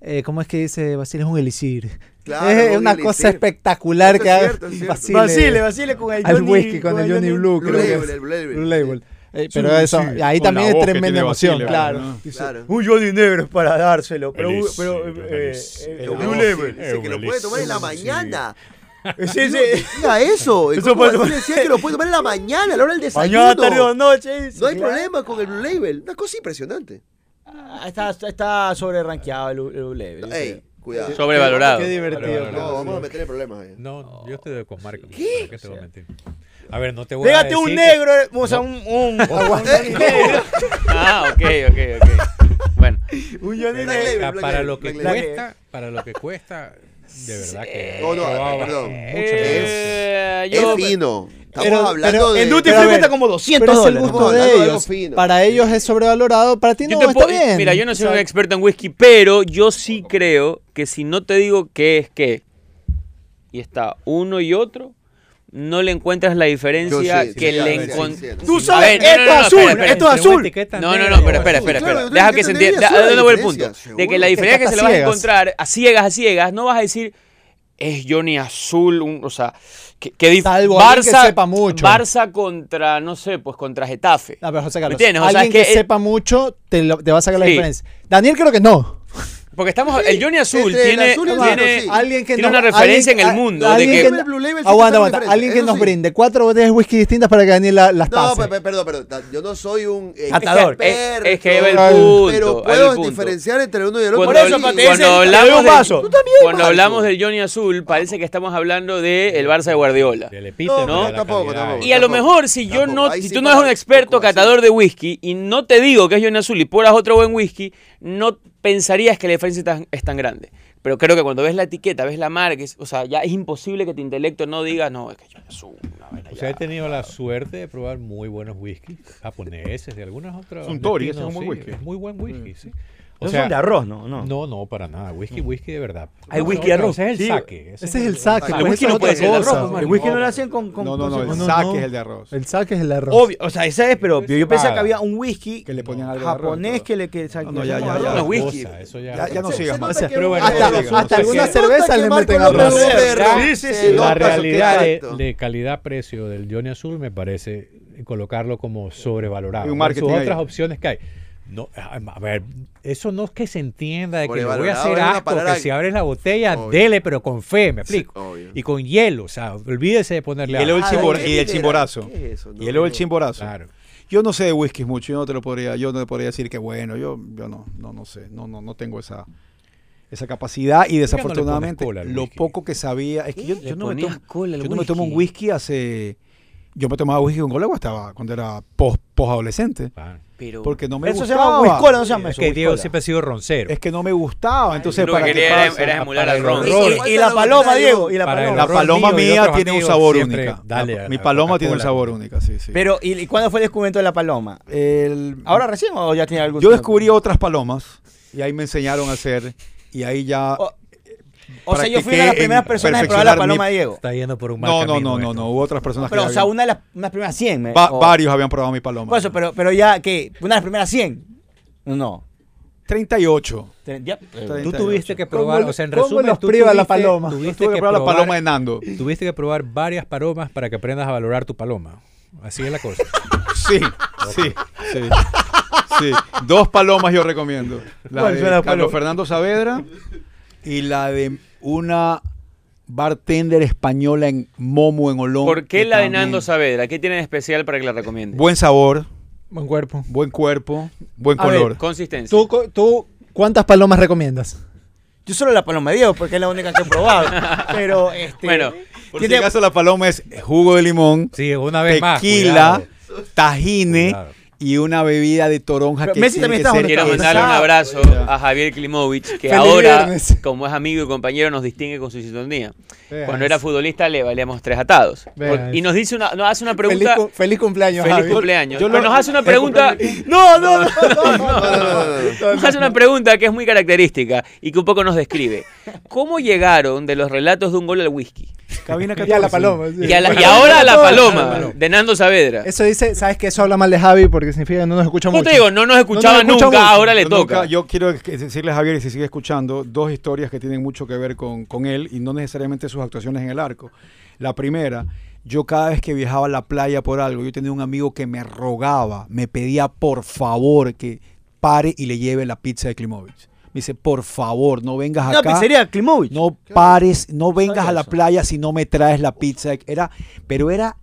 eh, ¿Cómo es que dice Basile? Es un elixir. Claro, es un una elixir. cosa espectacular que es es cierto. Basile, Basile, Basile con el Johnny- whisky con, el Johnny Blue. Blue creo que Label, es. el Blue Label. Blue Label. Eh, pero Sí, eso, sí, ahí con la también es que tremenda emoción, Basile, claro. ¿no? Claro. Un Johnny Negro es para dárselo. Pero, El pero elixir, eh, el eh, Blue sí, Label. dice que lo puede tomar en la Sí. mañana. Sí, sí. Diga eso. Eso Eso puede- decía que lo puede tomar en la mañana, a la hora del desayuno. Mañana, tarde o noche. No hay problema con el Blue Label. Una cosa impresionante. Ah, Está, está sobre rankeado el, el Blue Label. Ey, cuidado. Sobrevalorado. Qué divertido. Sobrevalorado. No, vamos a meter en problemas ahí. No, yo estoy de con Marco. ¿Qué? ¿Qué te voy a mentir? A ver, no te voy Pégate a un decir que- negro, eh, o sea, un, un, un negro. Ah, ok, ok, ok. Bueno, Un Johnny para lo que cuesta, para lo que cuesta, de verdad que No, no, perdón. eh, Es yo, fino. Estamos Pero- hablando pero de... En Duty Free cuesta como 200 Pero es el gusto Estamos de de ellos. fino. Para ellos es sobrevalorado, para ti no, está puedo- bien. Mira, yo no soy O sea, un experto en whisky, pero yo sí creo que si no te digo qué es qué y está uno y otro, no le encuentras la diferencia que sí, le sí, sí, encuentras. sí. Tú A sabes, ver, no, esto no, es no, azul, espera, espera. esto es azul. No, no, no, pero espera, espera, Claro, espera. Deja que se entienda. que ser la ¿De dónde va el punto? De que la diferencia que se le vas a encontrar a ciegas, a ciegas, no vas a decir es Johnny Azul, un- o sea, que, que Salvo Barça, sepa mucho. Barça contra, no sé, pues contra Getafe. A ver, José Carlos, ¿Me entiendes? O sea, alguien es que que, es- sepa mucho te, lo- te va a sacar la diferencia. Daniel creo que no. Porque estamos, el Johnny Azul tiene, azul tiene, sí. Alguien que tiene una referencia alguien- en el mundo. a- de alguien que, Blue Label Aguanta, aguanta. Alguien que nos sí. brinde cuatro botellas de whisky distintas para que Daniel la- las No, pase. pe- perdón, perdón. Yo no soy un eh, Catador. experto, Es- es que el Pero punto. Pero el puedo punto. diferenciar entre el uno y el otro. Cuando, Por eso, cuando doy hablamos, un del- vaso. Tú también, cuando hablamos del Johnny Azul, parece que estamos hablando del Barça de Guardiola. Del epítome No, de tampoco. Y a lo mejor si yo no, si tú no eres un experto catador de whisky y no te digo que es Johnny Azul y pruebas otro buen whisky, no pensarías que la diferencia es tan, es tan grande. Pero creo que cuando ves la etiqueta, ves la marca, es- o sea, ya es imposible que tu intelecto no diga, no, es que Johnny Azul, una vaina O ya". sea, he tenido la suerte de probar muy buenos whiskies japoneses, de algunas otras. Es un Tori, ese es un buen sí, whisky. Es muy buen whisky, sí. O No sea, son de arroz, ¿no? No. No, no, para nada. Whisky, whisky de verdad. Hay No, whisky no, arroz. Ese es el Sí. saque. Ese es el saque. El pues, whisky esa no es puede ser de cosa. arroz, pues, El whisky no lo hacen con... con No, no, no, el no, saque no. es el de arroz. El saque es el arroz. Obvio, o sea, ese es, pero yo, yo pensé que había un whisky Que le ponían algo de arroz, japonés que le que No, no, ya, ya, ya. No, whisky. Cosa, eso ya, Ya, ya no sigas más. hasta, cervezas que le meten arroz. Sí, sí, sí. La realidad de, de calidad-precio del Johnny Azul me parece colocarlo como sobrevalorado. Hay un versus marketing ahí. otras opciones que hay. No, a ver, eso no es que se entienda de que le voy a hacer asco, que si abres la botella, Obvio. dele, pero con fe, me explico. y con hielo, o sea, olvídese de Y ponerle el, agua. Ah, chimbor- ¿de y el chimborazo. ¿Qué es eso? Y No, el no. chimborazo. Claro. Yo no sé de whiskies mucho, yo no te lo podría, yo no te podría decir que bueno, yo, yo no, no, no sé, no, no, no tengo esa, esa capacidad y no desafortunadamente lo whisky? poco que sabía es que yo, no, me tomo, cola yo no me tomo un whisky. whisky hace, yo me tomaba whisky con cola cuando estaba, cuando era post, adolescente, Claro. Pero porque no me Eso se llama whiscola, no se llama Es eso. que Diego siempre ha sido roncero. Es que no me gustaba, entonces que para quería era- pasa? era emular al ron. Y, y la paloma, Diego, y la Para paloma. La mía tiene un sabor a mi paloma tiene un sabor única, sí, sí. Pero, ¿y, y cuándo fue el descubrimiento de la paloma? El- ¿Ahora recién o ya tiene algún yo descubrí otras palomas y ahí me enseñaron a hacer y ahí ya O sea, yo fui una de las primeras personas en probar la paloma de Diego. Está yendo por un mal no, no, camino no, no, no, hubo otras personas Pero, que o sea, habían- una de las, unas primeras 100. me- va- o- varios habían probado mi paloma. Por eso, pero, pero ya, ¿qué? ¿Una de las primeras 100? No. 38. Tre- ya, Tú 38. tuviste que probar, ¿Cómo- o sea, en resumen, los tú priva la tuviste- paloma? Tuviste que que probar la paloma de Nando. tuviste que probar varias palomas para que aprendas a valorar tu paloma. Así es la cosa. Sí, sí, sí. Sí, dos palomas yo recomiendo. La ¿Cuáles de Carlos? Fernando Saavedra y la de una bartender española en Momo, en Olón. ¿Por qué la de Nando Saavedra? ¿Qué tiene de especial para que la recomiende? Buen sabor, Buen cuerpo. buen cuerpo, buen A ver, color. Consistencia. ¿Tú, cuántas palomas recomiendas? Yo solo la paloma de Diego porque es la única que he probado. Pero este. Bueno, Por si tiene- acaso la paloma es jugo de limón, Sí, una vez más. tequila, cuidado. tajine Cuidado. Y una bebida de toronja que Messi tiene también que está ser Quiero mandarle un abrazo a Javier Klimovic, que Feliz ahora, viernes. como es amigo y compañero, nos distingue con su sintonía. Veas. Cuando era futbolista le valíamos tres atados. Veas. Y nos dice una, nos hace una Feliz, pregunta. cu- feliz cumpleaños, Feliz Javi. cumpleaños. yo Pero lo- nos hace una feliz pregunta. No, no, no. Nos hace una pregunta que es muy característica y que un poco nos describe. ¿Cómo llegaron de los relatos de un gol al whisky? Cabina Y a la 14. paloma. sí. Y, a la- y ahora a la paloma de Nando Saavedra. Eso dice, ¿sabes que Eso habla mal de Javi porque significa que no nos escucha ¿Cómo mucho. te digo? No nos escuchaba escucha nunca, mucho. ahora le toca. nunca- yo quiero decirle a Javier, y si sigue escuchando, dos historias que tienen mucho que ver con, con él y no necesariamente sus actuaciones en el arco. La primera, yo cada vez que viajaba a la playa por algo, yo tenía un amigo que me rogaba, me pedía por favor que pare y le lleve la pizza de Klimovic. Me dice, por favor, no vengas Una acá. pizzería Klimovic. No pares, no vengas a la playa si no me traes la pizza. Era, pero era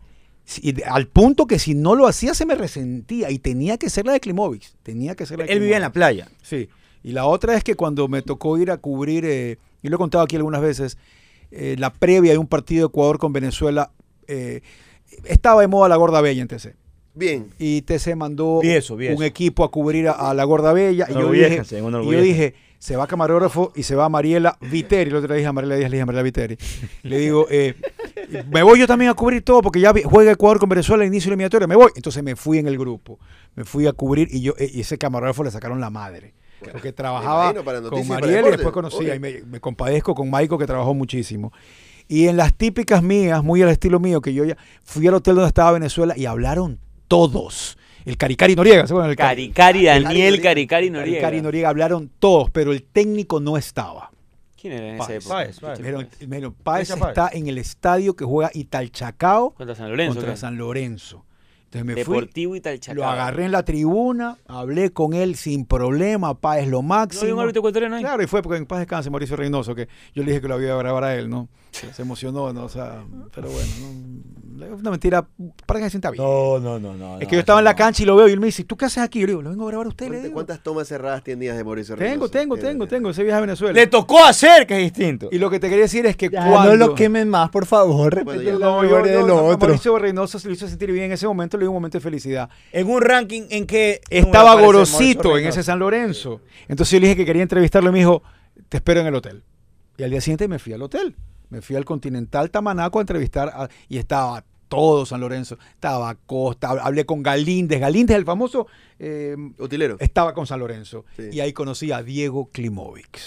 si- al punto que si no lo hacía se me resentía y tenía que ser la de Klimovic. Tenía que ser la de Él vivía en la playa. Sí. Y la otra es que cuando me tocó ir a cubrir, eh, y lo he contado aquí algunas veces, eh, la previa de un partido de Ecuador con Venezuela, eh, estaba de moda la Gorda Bella en TC. Bien. Y TC mandó Vi eso, vi un equipo a cubrir a, a la Gorda Bella. Y yo, dije, y yo dije, se va camarógrafo y se va Mariela Viteri. El otro día dije a Mariela Díaz, le dije a Mariela Viteri. Le digo, eh, me voy yo también a cubrir todo porque ya juega Ecuador con Venezuela al inicio de la eliminatoria. Me voy. Entonces me fui en el grupo. Me fui a cubrir y yo eh, y ese camarógrafo le sacaron la madre. Porque trabajaba con Mariela y después conocía. Y me, me compadezco con Maico que trabajó muchísimo. Y en las típicas mías, muy al estilo mío, que yo ya fui al hotel donde estaba Venezuela y hablaron todos. El Caricari Noriega, ¿se acuerdan? El Cari- Caricari, Daniel. Caricari Noriega. Caricari Noriega hablaron todos, pero el técnico no estaba. ¿Quién era en esa Páez. época? Páez, Páez. Pero, pero Páez Esa Páez. está en el estadio que juega Italchacao Contra San Lorenzo. contra. San Lorenzo. Entonces me fui, Deportivo y Talchacao. lo agarré en la tribuna, hablé con él sin problema, Páez lo ¿No máximo. había un árbitro ecuatoriano ahí? Claro, y fue porque en paz descanse Mauricio Reynoso, que yo le dije que lo había grabar a él, ¿no? Se emocionó, ¿no? O sea, pero bueno, no, una mentira para que se sienta bien. No, no, no, no. es que yo estaba en la cancha y lo veo y él me dice, ¿tú qué haces aquí? Yo le digo, lo vengo a grabar a usted. Le ¿Cuántas, digo. cuántas tomas cerradas tenías de Mauricio Tengo, Reynoso? tengo, tengo, tengo ese viaje a Venezuela. Le tocó hacer, que es distinto. Y lo que te quería decir es que Ya, cuando... no lo quemen más, por favor. Bueno, ya. No, yo- de lo otro. Mauricio Reynoso se lo hizo sentir bien en ese momento, le dio un momento de felicidad. En un ranking en que Estaba Gorosito en ese San Lorenzo. Entonces yo le dije que quería entrevistarlo y me dijo, te espero en el hotel. Y al día siguiente me fui al hotel. Me fui al Continental Tamanaco a entrevistar a- y estaba todo San Lorenzo. Estaba Costa, hab- hablé con Galíndez. Galíndez, el famoso, eh, Utilero. estaba con San Lorenzo. Sí. Y ahí conocí a Diego Klimovic,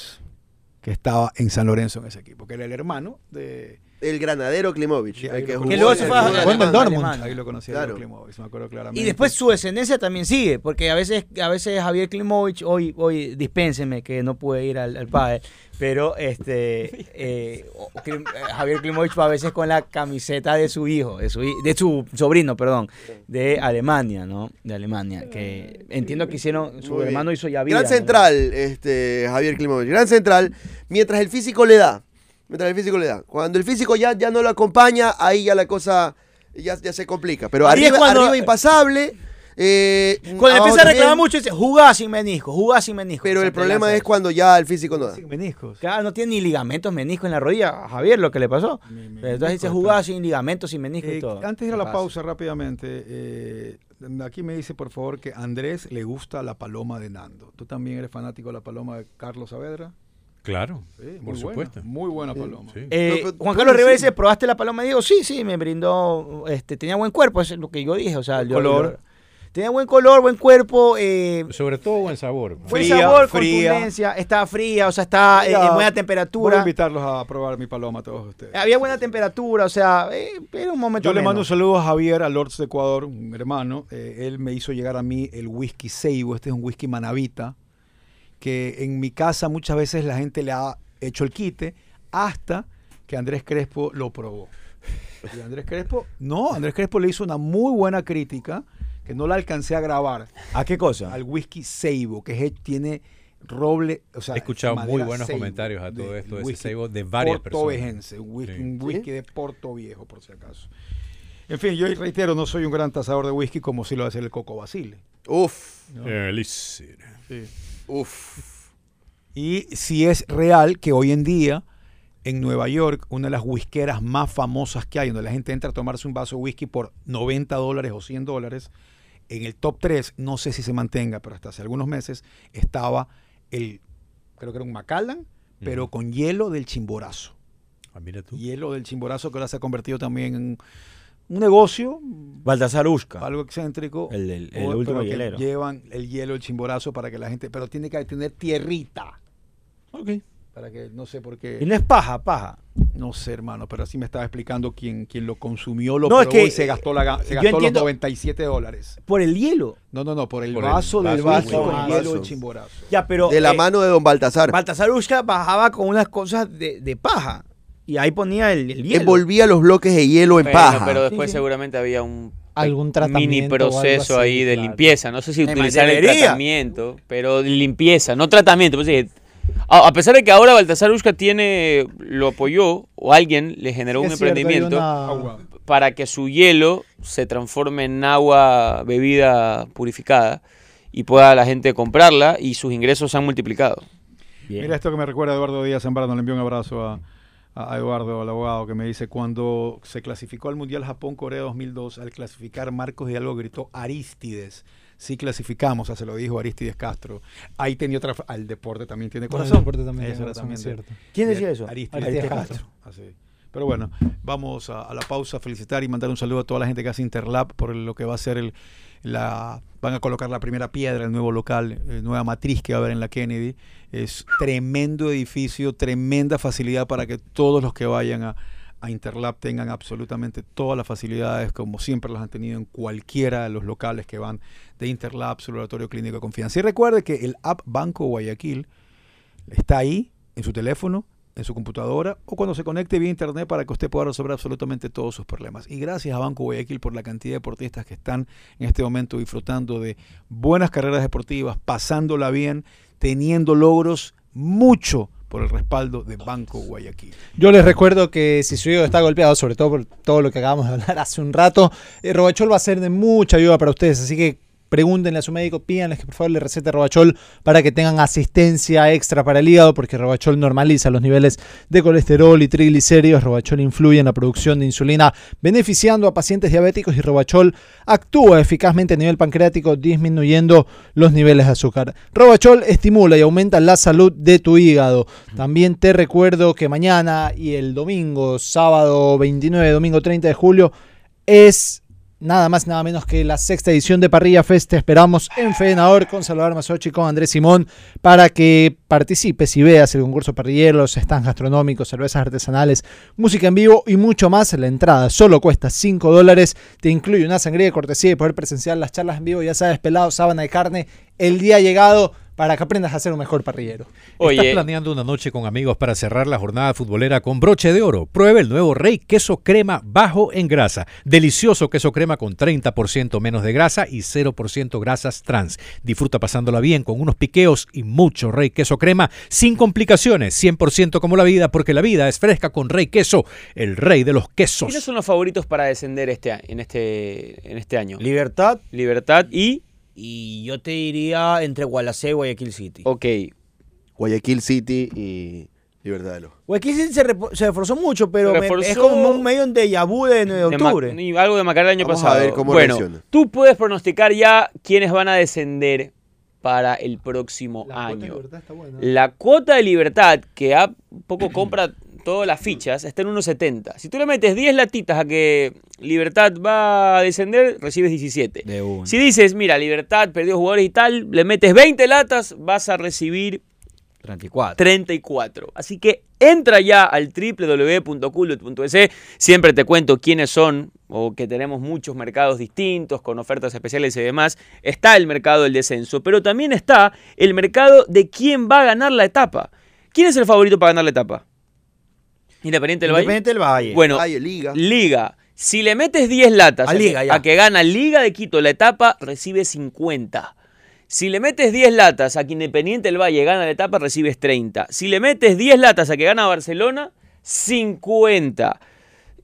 que estaba en San Lorenzo en ese equipo, que era el hermano de... El granadero Klimovic. Sí, el que Que luego en se el fue a-. Dortmund. Ahí lo conocí Claro. Diego Klimovic, me acuerdo claramente. Y después su descendencia también sigue, porque a veces, a veces Javier Klimovic, hoy, hoy dispénsenme que no pude ir al, al padre, pero este eh, eh, Javier Klimovic va a veces con la camiseta de su hijo, de su, de su sobrino, perdón, de Alemania, ¿no? De Alemania, que entiendo que hicieron, su Muy bien. hermano hizo ya vida. Gran ¿no? central, este, Javier Klimovic. Gran central, mientras el físico le da. Mientras el físico le da. Cuando el físico ya, ya no lo acompaña, ahí ya la cosa ya, ya se complica. Pero arriba, cuando- arriba impasable. eh, Cuando empieza a reclamar también, mucho, dice, jugá sin menisco, jugá sin menisco. Pero O sea, el problema es eso. cuando ya el físico no da. Sin meniscos. Claro, no tiene ni ligamentos, menisco en la rodilla. A Javier lo que le pasó. Mi- mi Pero entonces dice está- sin ligamentos, sin menisco y Eh, todo. antes de ir a la pausa rápidamente, eh, aquí me dice por favor que a Andrés le gusta la paloma de Nando. ¿Tú también eres fanático de la paloma de Carlos Saavedra? Claro, Sí, por muy supuesto. Buena, muy buena paloma. Sí. Eh, Juan ¿puedes Carlos Rivera dice, ¿probaste la paloma de Diego? Sí, sí, me brindó, este, tenía buen cuerpo, eso es lo que yo dije, o sea, yo- color. yo- tenía buen color, buen cuerpo, eh, Sobre todo buen sabor. buen Fría, sabor, fría. contundencia, estaba fría, o sea, está eh, en buena Voy a temperatura, invitarlos a probar mi paloma a todos ustedes. había buena temperatura, o sea, eh, era un momento Yo le mando un saludo a Javier, a Lords de Ecuador, un hermano. Eh, él me hizo llegar a mí el whisky Seibo. Este es un whisky manavita que en mi casa muchas veces la gente le ha hecho el quite hasta que Andrés Crespo lo probó. Y Andrés Crespo, no, Andrés Crespo le hizo una muy buena crítica que no la alcancé a grabar ¿A qué cosa? al whisky Seibo, que es- tiene roble, o sea, He escuchado muy buenos Seibo, comentarios a todo de esto de ese whisky Seibo de varias personas. un whisky, Sí. un whisky de Porto Viejo, por si acaso. En fin, yo reitero, no soy un gran tasador de whisky como si lo hace el Coco Basile. Uf, Elixir. Uf. Y si es real que hoy en día en Nueva York, una de las whiskeras más famosas que hay, donde la gente entra a tomarse un vaso de whisky por 90 dólares o 100 dólares, en el top 3, no sé si se mantenga, pero hasta hace algunos meses, estaba el, creo que era un Macallan, pero con hielo del chimborazo. Ah, mira tú. Hielo del chimborazo que ahora se ha convertido también en un negocio, Baltasar Usca. algo excéntrico. El, el- el o- último hielero. Llevan el hielo, el chimborazo para que la gente, pero tiene que tener tierrita. Ok. Para que, no sé por qué. Y no es paja, paja. No sé, hermano, pero así me estaba explicando quién, quién lo consumió, lo No, es que, y se gastó, la, ga- se gastó los entiendo- 97 dólares. Por el hielo. No, no, no, por el Por el vaso del vaso del con vaso. hielo del chimborazo. Ya, pero. De la eh, mano de Don Baltasar. Baltasar Usca bajaba con unas cosas de, de paja. Y ahí ponía el, el hielo. Envolvía los bloques de hielo en Bueno, paja. pero después Sí, sí. seguramente había un Algún mini tratamiento o algo proceso así, ahí de claro. limpieza. No sé si utilizar el tratamiento, pero de limpieza, no tratamiento. Pues, sí, a, pesar de que ahora Baltasar Ushka tiene, lo apoyó o alguien le generó un cierto, emprendimiento una- para que su hielo se transforme en agua bebida purificada y pueda la gente comprarla y sus ingresos se han multiplicado. Bien. Mira esto que me recuerda a Eduardo Díaz Zambrano, le envío un abrazo a, a Eduardo, al abogado, que me dice, cuando se clasificó al Mundial Japón-Corea 2002, al clasificar Marcos Hidalgo gritó Aristides. Sí clasificamos, o sea, se lo dijo Aristides Castro. Ahí tenía otra... Al deporte también tiene Bueno, el corazón. deporte también Eso tiene corazón, cierto. ¿Quién de decía eso? Aristides, Aristides Castro. Castro. Así. Pero bueno, vamos a, a la pausa, felicitar y mandar un saludo a toda la gente que hace Interlab por lo que va a ser el, la... Van a colocar la primera piedra, el nuevo local, eh, nueva matriz que va a haber en la Kennedy. Es tremendo edificio, tremenda facilidad para que todos los que vayan a, a Interlab tengan absolutamente todas las facilidades como siempre las han tenido en cualquiera de los locales que van de Interlab, su laboratorio clínico de confianza. Y recuerde que el app Banco Guayaquil está ahí en su teléfono, en su computadora o cuando se conecte vía internet para que usted pueda resolver absolutamente todos sus problemas. Y gracias a Banco Guayaquil por la cantidad de deportistas que están en este momento disfrutando de buenas carreras deportivas, pasándola bien, teniendo logros, mucho por el respaldo de Banco Guayaquil. Yo les recuerdo que si su hígado está golpeado, sobre todo por todo lo que acabamos de hablar hace un rato, eh, Robachol va a ser de mucha ayuda para ustedes. Así que pregúntenle a su médico, pídanles que por favor le recete Robachol para que tengan asistencia extra para el hígado, porque Robachol normaliza los niveles de colesterol y triglicéridos. Robachol influye en la producción de insulina, beneficiando a pacientes diabéticos y Robachol actúa eficazmente a nivel pancreático, disminuyendo los niveles de azúcar. Robachol estimula y aumenta la salud de tu hígado. También te recuerdo que mañana y el domingo, sábado 29, domingo 30 de julio, es nada más nada menos que la sexta edición de Parrilla Fest. Te esperamos en Fenador con Salvador Masochi y con Andrés Simón para que participes y veas el concurso parrillero, los stands gastronómicos, cervezas artesanales, música en vivo y mucho más. La entrada solo cuesta 5 dólares. Te incluye una sangría de cortesía y poder presenciar las charlas en vivo. Ya sabes, pelado, sábana de carne, el día llegado para que aprendas a ser un mejor parrillero. ¿Estás Oye, planeando una noche con amigos para cerrar la jornada futbolera con broche de oro? Pruebe el nuevo Rey Queso Crema bajo en grasa. Delicioso queso crema con 30% menos de grasa y 0% grasas trans. Disfruta pasándola bien con unos piqueos y mucho Rey Queso Crema sin complicaciones. 100% como la vida porque la vida es fresca con Rey Queso, el rey de los quesos. ¿quiénes son los favoritos para descender este, en, este, en este año? Libertad. Libertad y... Y yo te diría entre Gualaceo y Guayaquil City. Ok, Guayaquil City y Libertad de los. Guayaquil City se, reforzó mucho, pero Se me- es como un medio de vu de, de de octubre. y algo de Macarena el año Vamos a pasado. ver cómo bueno, reacciona. tú puedes pronosticar ya quiénes van a descender para el próximo año. La cuota de libertad que a poco compra todas las fichas está en 1.70. Si tú le metes 10 latitas a que Libertad va a descender, recibes 17. De una. Si dices, mira, Libertad perdió jugadores y tal, le metes 20 latas, vas a recibir 34. 34. Así que entra ya al www.culbet.es. Siempre te cuento quiénes son o que tenemos muchos mercados distintos con ofertas especiales y demás. Está el mercado del descenso, pero también está el mercado de quién va a ganar la etapa. ¿Quién es el favorito para ganar la etapa? Independiente del Valle. Independiente del Valle. Bueno, Valle, Liga. Liga. Si le metes 10 latas A a, Liga, ya. a que gana Liga de Quito la etapa, recibe 50. Si le metes 10 latas a que Independiente del Valle gana la etapa, recibes 30. Si le metes 10 latas a que gana Barcelona, 50.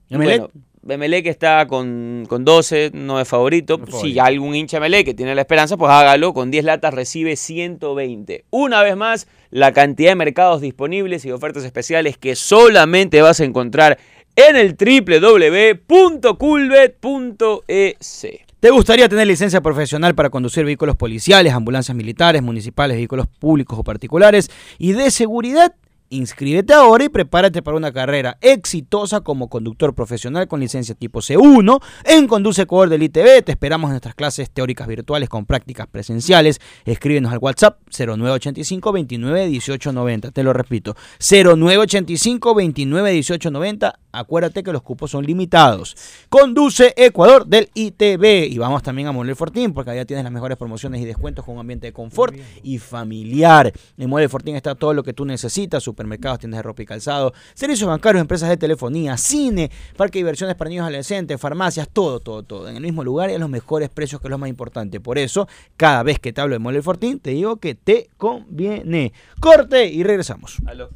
Emelec. Bueno, Emelec está con, con 12, no es favorito. No Si favorito. algún hincha Emelec que tiene la esperanza, pues hágalo. Con 10 latas recibe 120. Una vez más, la cantidad de mercados disponibles y ofertas especiales que solamente vas a encontrar en el www.culbet.es. ¿Te gustaría tener licencia profesional para conducir vehículos policiales, ambulancias militares, municipales, vehículos públicos o particulares y de seguridad? Inscríbete ahora y prepárate para una carrera exitosa como conductor profesional con licencia tipo C1 en Conduce Ecuador del ITV. Te esperamos en nuestras clases teóricas virtuales con prácticas presenciales. Escríbenos al WhatsApp 0985 29 18 90. Te lo repito, 0985 29 18 90. Acuérdate que los cupos son limitados. Conduce Ecuador del ITV. Y vamos también a Mueble Fortín porque allá tienes las mejores promociones y descuentos con un ambiente de confort y familiar. En Mueble Fortín está todo lo que tú necesitas: supermercados, tiendas de ropa y calzado, servicios bancarios, empresas de telefonía, cine, parque de diversiones para niños adolescentes, farmacias, todo, todo, todo. En el mismo lugar y a los mejores precios, que es lo más importante. Por eso, cada vez que te hablo de Mueble Fortín, te digo que te conviene. Corte y regresamos. Aló.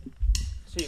Sí.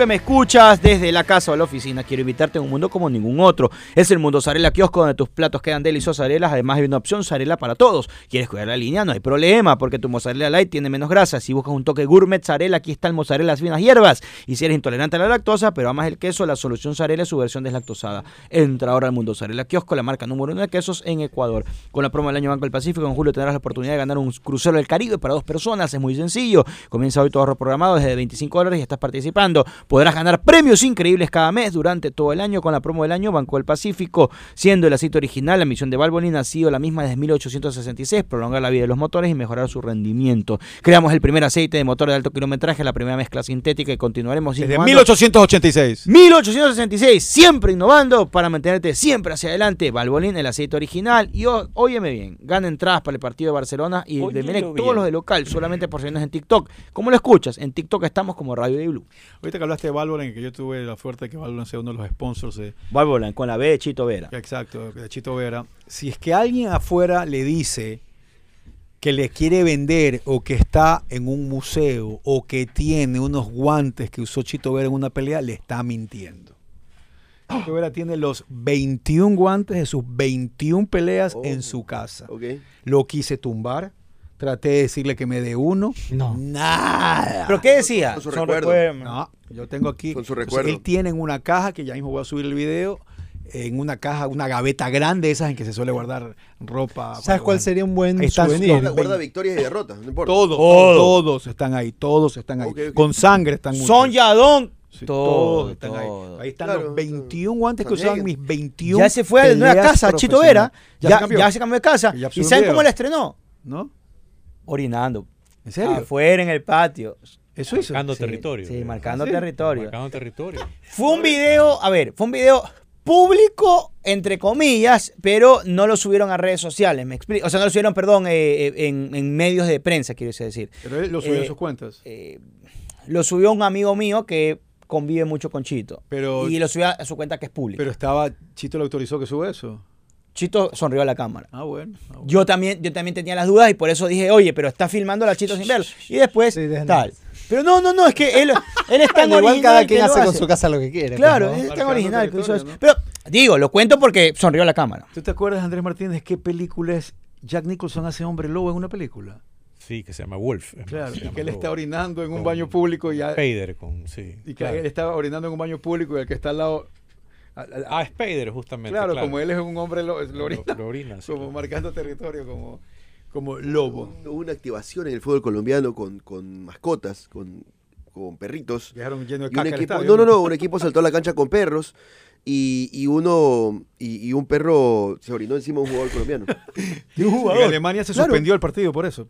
Que me escuchas desde la casa o la oficina, quiero invitarte a un mundo como ningún otro. Es el Mundo Zarela Kiosco donde tus platos quedan deliciosos zarelas. Además hay una opción Zarela para todos. ¿Quieres cuidar la línea? No hay problema porque tu mozzarella light tiene menos grasa. Si buscas un toque gourmet Zarela, aquí está el mozzarella finas hierbas. Y si eres intolerante a la lactosa, pero amas el queso, la solución Zarela es su versión deslactosada. Entra ahora al Mundo Zarela Kiosco, la marca número uno de quesos en Ecuador. Con la promo del año Banco del Pacífico, en julio tendrás la oportunidad de ganar un crucero del Caribe para dos personas. Es muy sencillo. Comienza hoy tu ahorro programado desde 25 dólares y estás participando. Podrás ganar premios increíbles cada mes durante todo el año con la promo del año Banco del Pacífico. Siendo el aceite original, la misión de Valvoline ha sido la misma desde 1866, prolongar la vida de los motores y mejorar su rendimiento. Creamos el primer aceite de motor de alto kilometraje, la primera mezcla sintética y continuaremos Desde innovando. 1886. 1866, siempre innovando para mantenerte siempre hacia adelante. Valvoline, el aceite original. Y ó- óyeme bien, gana entradas para el partido de Barcelona y de Melec, bien. todos los de local, solamente por seguirnos en TikTok. ¿Cómo lo escuchas? En TikTok estamos como Radio de Blue. Ahorita que hablaste de Valvoline, que yo tuve la suerte de que Valvoline sea uno de los sponsors de, Valvoline, con la B de Chito Vera. exacto, de Chito Vera. Si es que alguien afuera le dice que le quiere vender o que está en un museo o que tiene unos guantes que usó Chito Vera en una pelea, le está mintiendo. Chito Vera tiene los 21 guantes de sus 21 peleas Oh. en su casa. Lo quise tumbar, traté de decirle que me dé uno. No. Nada. ¿Pero qué decía? Con su Son recuerdo. No, yo tengo aquí. Con su entonces, recuerdo. Él tiene en una caja, que ya mismo voy a subir el video, en una caja, una gaveta grande, esas en que se suele guardar ropa. ¿Sabes cuál sería un buen Ahí souvenir? Guarda, guarda victorias y derrotas, no importa. Todos, Todo. todos están ahí, todos están ahí. Con sangre están. Son Yadón. Sí, todo, todos están todo. ahí. Ahí están Claro, los 21 guantes que usaban mis 21 Ya se fue a la nueva casa, Chito Vera. Ya, Ya, se cambió, ya se cambió de casa. ¿Y subió saben cómo la estrenó? ¿no? Orinando. ¿En serio? Afuera en el patio. Eso hizo. Marcando Sí, territorio. sí, marcando ¿Sí? territorio. Marcando territorio. Fue un video, a ver, fue un video público, entre comillas, pero no lo subieron a redes sociales, me explico. O sea, no lo subieron, perdón, eh, eh, en, en medios de prensa, quiero decir. Pero él lo subió en Eh, sus cuentas. Eh, lo subió un amigo mío que convive mucho con Chito. Pero- y lo subió a su cuenta que es pública. Pero estaba, Chito le autorizó que suba eso. Chito sonrió a la cámara. Ah, bueno. ah, bueno. Yo también, yo también tenía las dudas y por eso dije, oye, pero está filmando a Chito sin verlo. Y después, Sí, tal. Pero no, no, no, es que él, él es tan Igual original cada que quien hace con su casa lo que quiere. Claro, pues, ¿no? es tan original que hizo eso. Pero digo, lo cuento porque sonrió a la cámara. ¿Tú te acuerdas, Andrés Martínez, qué película es Jack Nicholson hace hombre lobo en una película? Sí, que se llama Wolf. Claro, y que él está orinando en un baño público y, ya- Spader con, sí. y que claro. él estaba orinando en un baño público y el que está al lado a- a- Spider, justamente. claro, como él es un hombre lo- lorina, sí, como claro. marcando territorio, como, como lobo. Hubo una activación en el fútbol colombiano con, con mascotas, con, con perritos. Dejaron lleno de un caca el equipo, estadio, no, no, no, un equipo saltó a la cancha con perros y, y uno y, y un perro se orinó encima de un jugador colombiano. De un En Alemania se Claro. suspendió el partido por eso.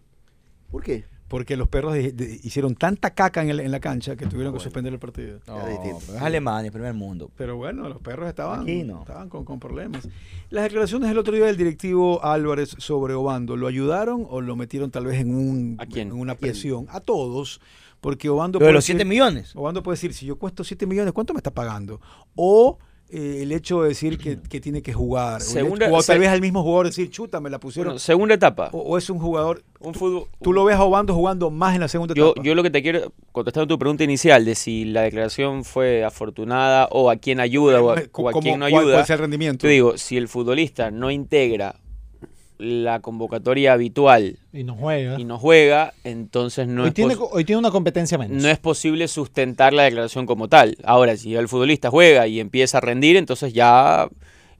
¿Por qué? Porque los perros de- de- hicieron tanta caca en, el- en la cancha que tuvieron que suspender el partido. No, pero es Alemania, primer mundo. Pero bueno, los perros estaban, Aquí no. estaban con, con problemas. Las declaraciones del otro día del directivo Álvarez sobre Obando, ¿lo ayudaron o lo metieron tal vez en, un, ¿A quién? en una presión? A todos. Porque Obando puede los decir- 7 millones. Obando puede decir, si yo cuesto 7 millones, ¿cuánto me está pagando? O eh, el hecho de decir que, que tiene que jugar. o Segunda- tal se- vez al mismo jugador decir, chuta, me la pusieron. Bueno, segunda etapa. o, o es un jugador... Un fútbol. Tú lo ves a Obando jugando más en la segunda Yo, etapa. yo lo que te quiero, contestando tu pregunta inicial de si la declaración fue afortunada o a quién ayuda o a, o a quién no ayuda. cuál sea el rendimiento. Te digo, si el futbolista no integra la convocatoria habitual Y no juega. y no juega, entonces no hoy, es, tiene, hoy tiene una competencia menos. no es posible sustentar la declaración como tal. Ahora, si el futbolista juega y empieza a rendir, entonces ya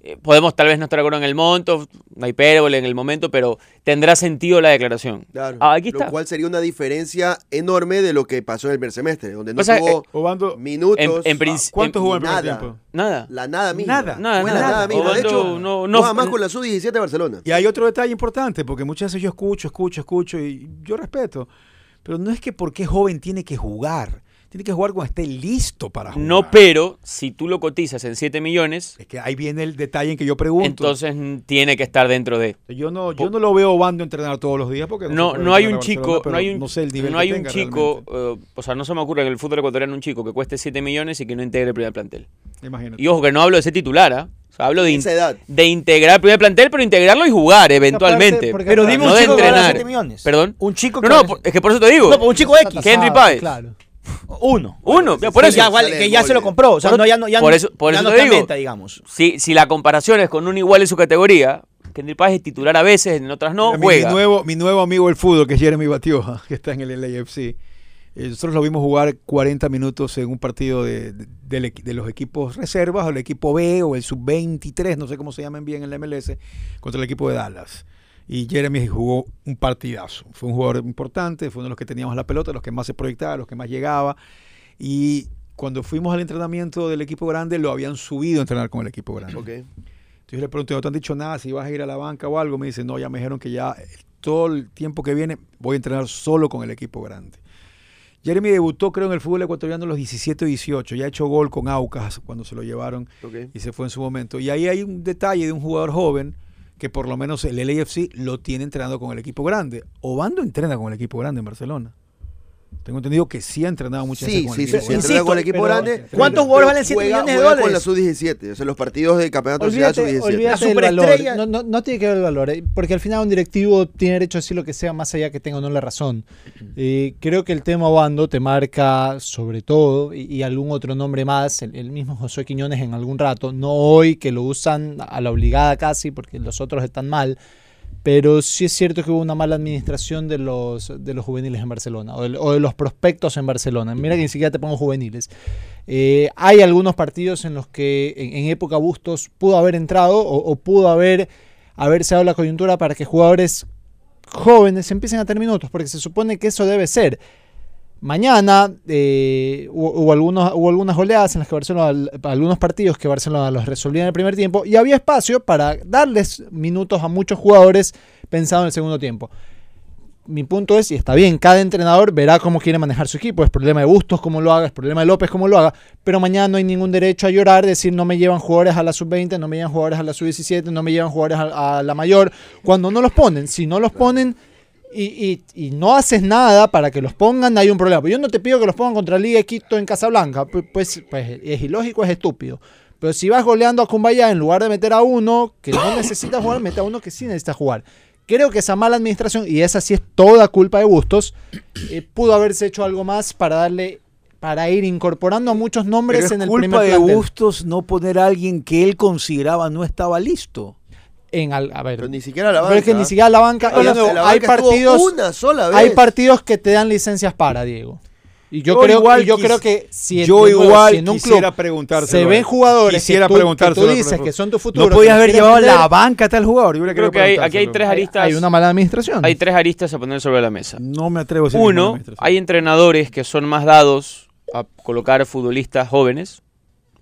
eh, podemos tal vez no estar de acuerdo en el monto, no hay hipérbole en el momento, pero tendrá sentido la declaración. Claro. Ah, aquí está. Lo cual sería una diferencia enorme de lo que pasó en el primer semestre, donde no Pasa que, tuvo Obando, minutos. en- en princi- ¿cuánto en- jugó en el primer nada. tiempo? Nada. La nada misma. Nada. Nada, Fue la nada. nada misma. De hecho, no- no, no- más con la sub-17 de Barcelona. Y hay otro detalle importante, porque muchas veces yo escucho, escucho, escucho y yo respeto. Pero no es que porque es joven tiene que jugar. Tiene que jugar cuando esté listo para jugar. No, pero si tú lo cotizas en 7 millones, Es que ahí viene el detalle en que yo pregunto. entonces mm, tiene que estar dentro de. yo no, yo no lo veo Obando entrenar todos los días porque No, no hay un chico, pero no hay un, no sé el nivel no que hay un tenga chico, eh, o sea, no se me ocurre en el fútbol ecuatoriano un chico que cueste 7 millones y que no integre el primer plantel. Imagínate. Y ojo que no hablo de ser titular, ¿ah? O sea, hablo de, in- edad. de integrar el primer plantel, pero integrarlo y jugar eventualmente. porque Pero aparte- dime no un de chico que vale entrenar. 7 millones. ¿Perdón? Un chico No, que no, por- es que por eso te digo. No, pero un chico X. Henry Páez. Claro. Uno. Uno, ya, por eso. ya, sale que ya se lo compró. O sea, Por- no, ya no, ya por no- eso- por ya eso no te está en digo. venta, digamos. Si, si la comparación es con un igual en su categoría, Henry Páez es titular a veces, en otras no, Mira, juega. Mi, nuevo, mi nuevo amigo del fútbol, que es Jeremy Batioja, que está en el LAFC. eh, nosotros lo vimos jugar 40 minutos en un partido de, de- de los equipos reservas, o el equipo B, o el sub-23, no sé cómo se llaman bien en la MLS, contra el equipo de Dallas. Y Jeremy jugó un partidazo. Fue un jugador importante, fue uno de los que teníamos la pelota, los que más se proyectaba, los que más llegaba. Y cuando fuimos al entrenamiento del equipo grande, lo habían subido a entrenar con el equipo grande. Entonces yo le pregunté, ¿no te han dicho nada si vas a ir a la banca o algo? Me dice, no, ya me dijeron que ya eh, todo el tiempo que viene voy a entrenar solo con el equipo grande. Jeremy debutó, creo, en el fútbol ecuatoriano a los 17 o 18. Ya ha hecho gol con Aucas cuando se lo llevaron Ok. y se fue en su momento. Y ahí hay un detalle de un jugador joven que por lo menos el LAFC lo tiene entrenando con el equipo grande. Obando entrena con el equipo grande en Barcelona. Tengo entendido que sí ha entrenado muchas Sí, veces con sí, el sí, equipo sí, entrena con el equipo pero- grande. ¿Cuántos jugadores valen 7 juega- millones de juega con dólares? la sub-17, o sea, los partidos de campeonato Olvídate, sub-17. olvídate La del valor. superestrella- No, no, no tiene que ver el valor, eh, porque al final un directivo tiene derecho a decir lo que sea, más allá que tenga o no la razón. Eh, creo que el tema Obando te marca sobre todo, y, y algún otro nombre más, el, el mismo José Quiñones en algún rato, no hoy que lo usan a la obligada casi, porque los otros están mal, pero sí es cierto que hubo una mala administración de los, de los juveniles en Barcelona, o de, o de los prospectos en Barcelona. Mira que ni siquiera te pongo juveniles. Eh, hay algunos partidos en los que en, época Bustos pudo haber entrado o, o pudo haber haberse dado la coyuntura para que jugadores jóvenes empiecen a tener minutos, porque se supone que eso debe ser. Mañana eh, hubo, algunos, hubo algunas goleadas en las que Barcelona, algunos partidos que Barcelona los resolvía en el primer tiempo y había espacio para darles minutos a muchos jugadores pensado en el segundo tiempo. Mi punto es, y está bien, cada entrenador verá cómo quiere manejar su equipo. Es problema de Bustos cómo lo haga, es problema de López cómo lo haga. Pero mañana no hay ningún derecho a llorar, decir no me llevan jugadores a la sub-20, no me llevan jugadores a la sub-17, no me llevan jugadores a la mayor. Cuando no los ponen, si no los ponen y, y- y no haces nada para que los pongan, hay un problema. Yo no te pido que los pongan contra Liga de Quito en Casablanca, pu- pues, pues es ilógico, es estúpido. Pero si vas goleando a Cumbaya, en lugar de meter a uno que no necesita jugar, mete a uno que sí necesita jugar. Creo que esa mala administración, y esa sí es toda culpa de Bustos, eh, pudo haberse hecho algo más para darle, para ir incorporando a muchos nombres Pero es en el culpa primer de plantel. Bustos no poner a alguien que él consideraba no estaba listo. En al- a ver, Pero ni siquiera la pero es que banca. ni siquiera la banca. La hay banca partidos, una sola vez. hay partidos que te dan licencias para, Diego. Y yo, Yo creo, igual y yo quis- creo que si, yo nuevo, igual si en un quisiera club se ven jugadores Quisiera que tú, que preguntárselo tú al dices que son tu futuro. No podías haber llevado a la banca a tal jugador. Yo Creo que hay, aquí hay tres aristas. hay una mala administración. Hay tres aristas a poner sobre la mesa. No me atrevo a decir Uno, hay entrenadores que son más dados a colocar futbolistas jóvenes.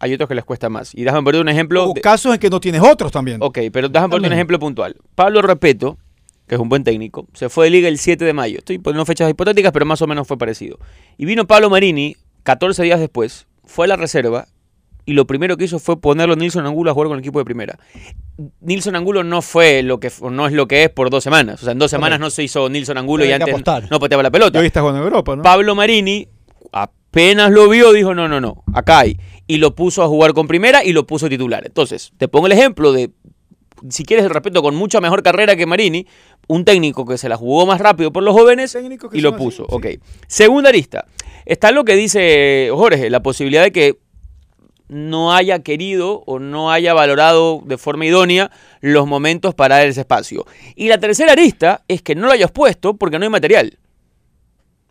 Hay otros que les cuesta más. Y déjame poner un ejemplo. O de- casos en que no tienes otros también. Ok, pero déjame poner un ejemplo puntual. Pablo Repeto, que es un buen técnico, se fue de liga el 7 de mayo. Estoy poniendo fechas hipotéticas, pero más o menos fue parecido. Y vino Pablo Marini 14 días después, fue a la reserva y lo primero que hizo fue ponerlo a Nilson Angulo a jugar con el equipo de primera. Nilson Angulo no fue lo que no es lo que es por dos semanas. O sea, en dos semanas no se hizo Nilson Angulo y antes apostar. no pateaba la pelota. hoy está jugando en Europa, ¿no? Pablo Marini apenas lo vio, dijo, no, no, no, acá hay. Y lo puso a jugar con primera y lo puso titular. Entonces, te pongo el ejemplo de, si quieres el respeto, con mucha mejor carrera que Marini, un técnico que se la jugó más rápido por los jóvenes y lo así, puso. sí. Ok. Segunda arista. Está lo que dice Jorge, la posibilidad de que no haya querido o no haya valorado de forma idónea los momentos para dar ese espacio. Y la tercera arista es que no lo hayas puesto porque no hay material.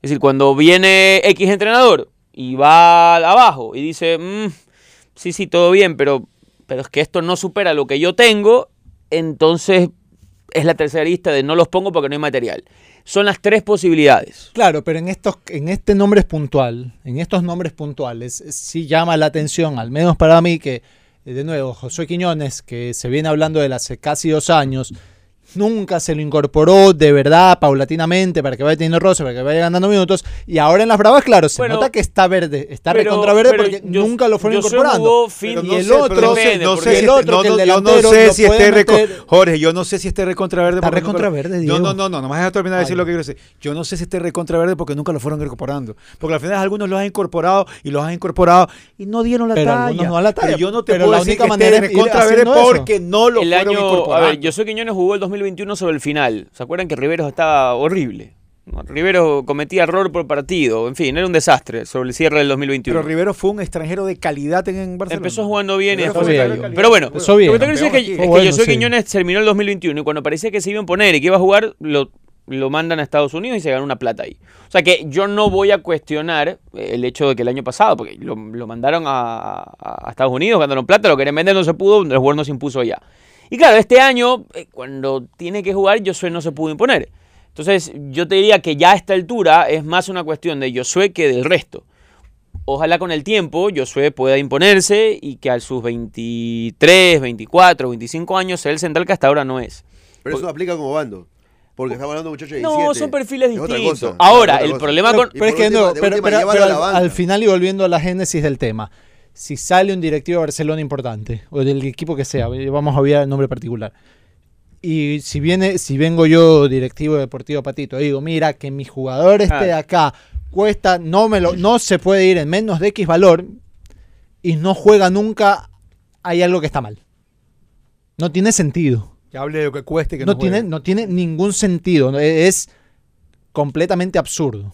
Es decir, cuando viene X entrenador y va abajo y dice, "Mm, sí, sí, todo bien, pero, pero es que esto no supera lo que yo tengo, entonces es la tercera lista de no los pongo porque no hay material. Son las tres posibilidades. Claro, pero en estos, en este nombre puntual, en estos nombres puntuales, sí llama la atención, al menos para mí, que de nuevo, Josué Quiñones, que se viene hablando de él hace casi dos años, nunca se lo incorporó de verdad, paulatinamente, para que vaya teniendo roce, para que vaya ganando minutos, y ahora en las bravas, claro, se Bueno, nota que está verde, está pero- recontra verde pero porque yo- nunca lo fueron yo incorporando. fin- y no el otro, no sé, no el otro, no, que el no, yo no sé si esté meter- Jorge, yo no sé si esté recontra verde. Está recontra verde, No, Diego. no, no, no, nomás deja terminar de decir Ay. lo que quiero decir. Yo no sé si esté recontra verde porque nunca lo fueron incorporando. Porque al final algunos los han incorporado y los han incorporado y no dieron la Pero talla. no dan la talla. Pero yo no te Pero puedo la decir única que manera esté es ir recontra verde haciendo eso. porque no lo fueron año, a incorporando. ver, Josué Quiñones jugó el 2021 sobre el final. ¿Se acuerdan que Riveros estaba horrible? Rivero cometía error por partido. En fin, era un desastre sobre el cierre del 2021. Pero Rivero fue un extranjero de calidad en, Barcelona. Empezó jugando bien fue de Pero bueno, bien. lo que tengo que decir es que, es que Bueno, Josué sí. Quiñones terminó el 2021 y cuando parecía que se iba a imponer y que iba a jugar, lo, lo mandan a Estados Unidos y se ganó una plata ahí. O sea que yo no voy a cuestionar el hecho de que el año pasado, porque lo, lo mandaron a, a- Estados Unidos, ganaron plata, lo querían vender, no se pudo, el jugador no se impuso ya. Y claro, este año, eh, cuando tiene que jugar, Josué no se pudo imponer. Entonces, yo te diría que ya a esta altura es más una cuestión de Josué que del resto. Ojalá con el tiempo Josué pueda imponerse y que a sus 23, 24, 25 años sea el central que hasta ahora no es. Pero eso aplica como bando. Porque estamos hablando de muchachos de No, 17. son perfiles distintos. Ahora, el problema con- pero es que no, pero, pero- pero al final y volviendo a la génesis del tema, si sale un directivo de Barcelona importante, o del equipo que sea, vamos a olvidar el nombre particular, y si viene, si vengo yo directivo deportivo Patito, digo, mira, que mi jugador este de acá cuesta, no me lo, no se puede ir en menos de X valor, y no juega nunca, hay algo que está mal. No tiene sentido. Que hable de lo que cueste que No, no, tiene, no tiene ningún sentido. Es completamente absurdo.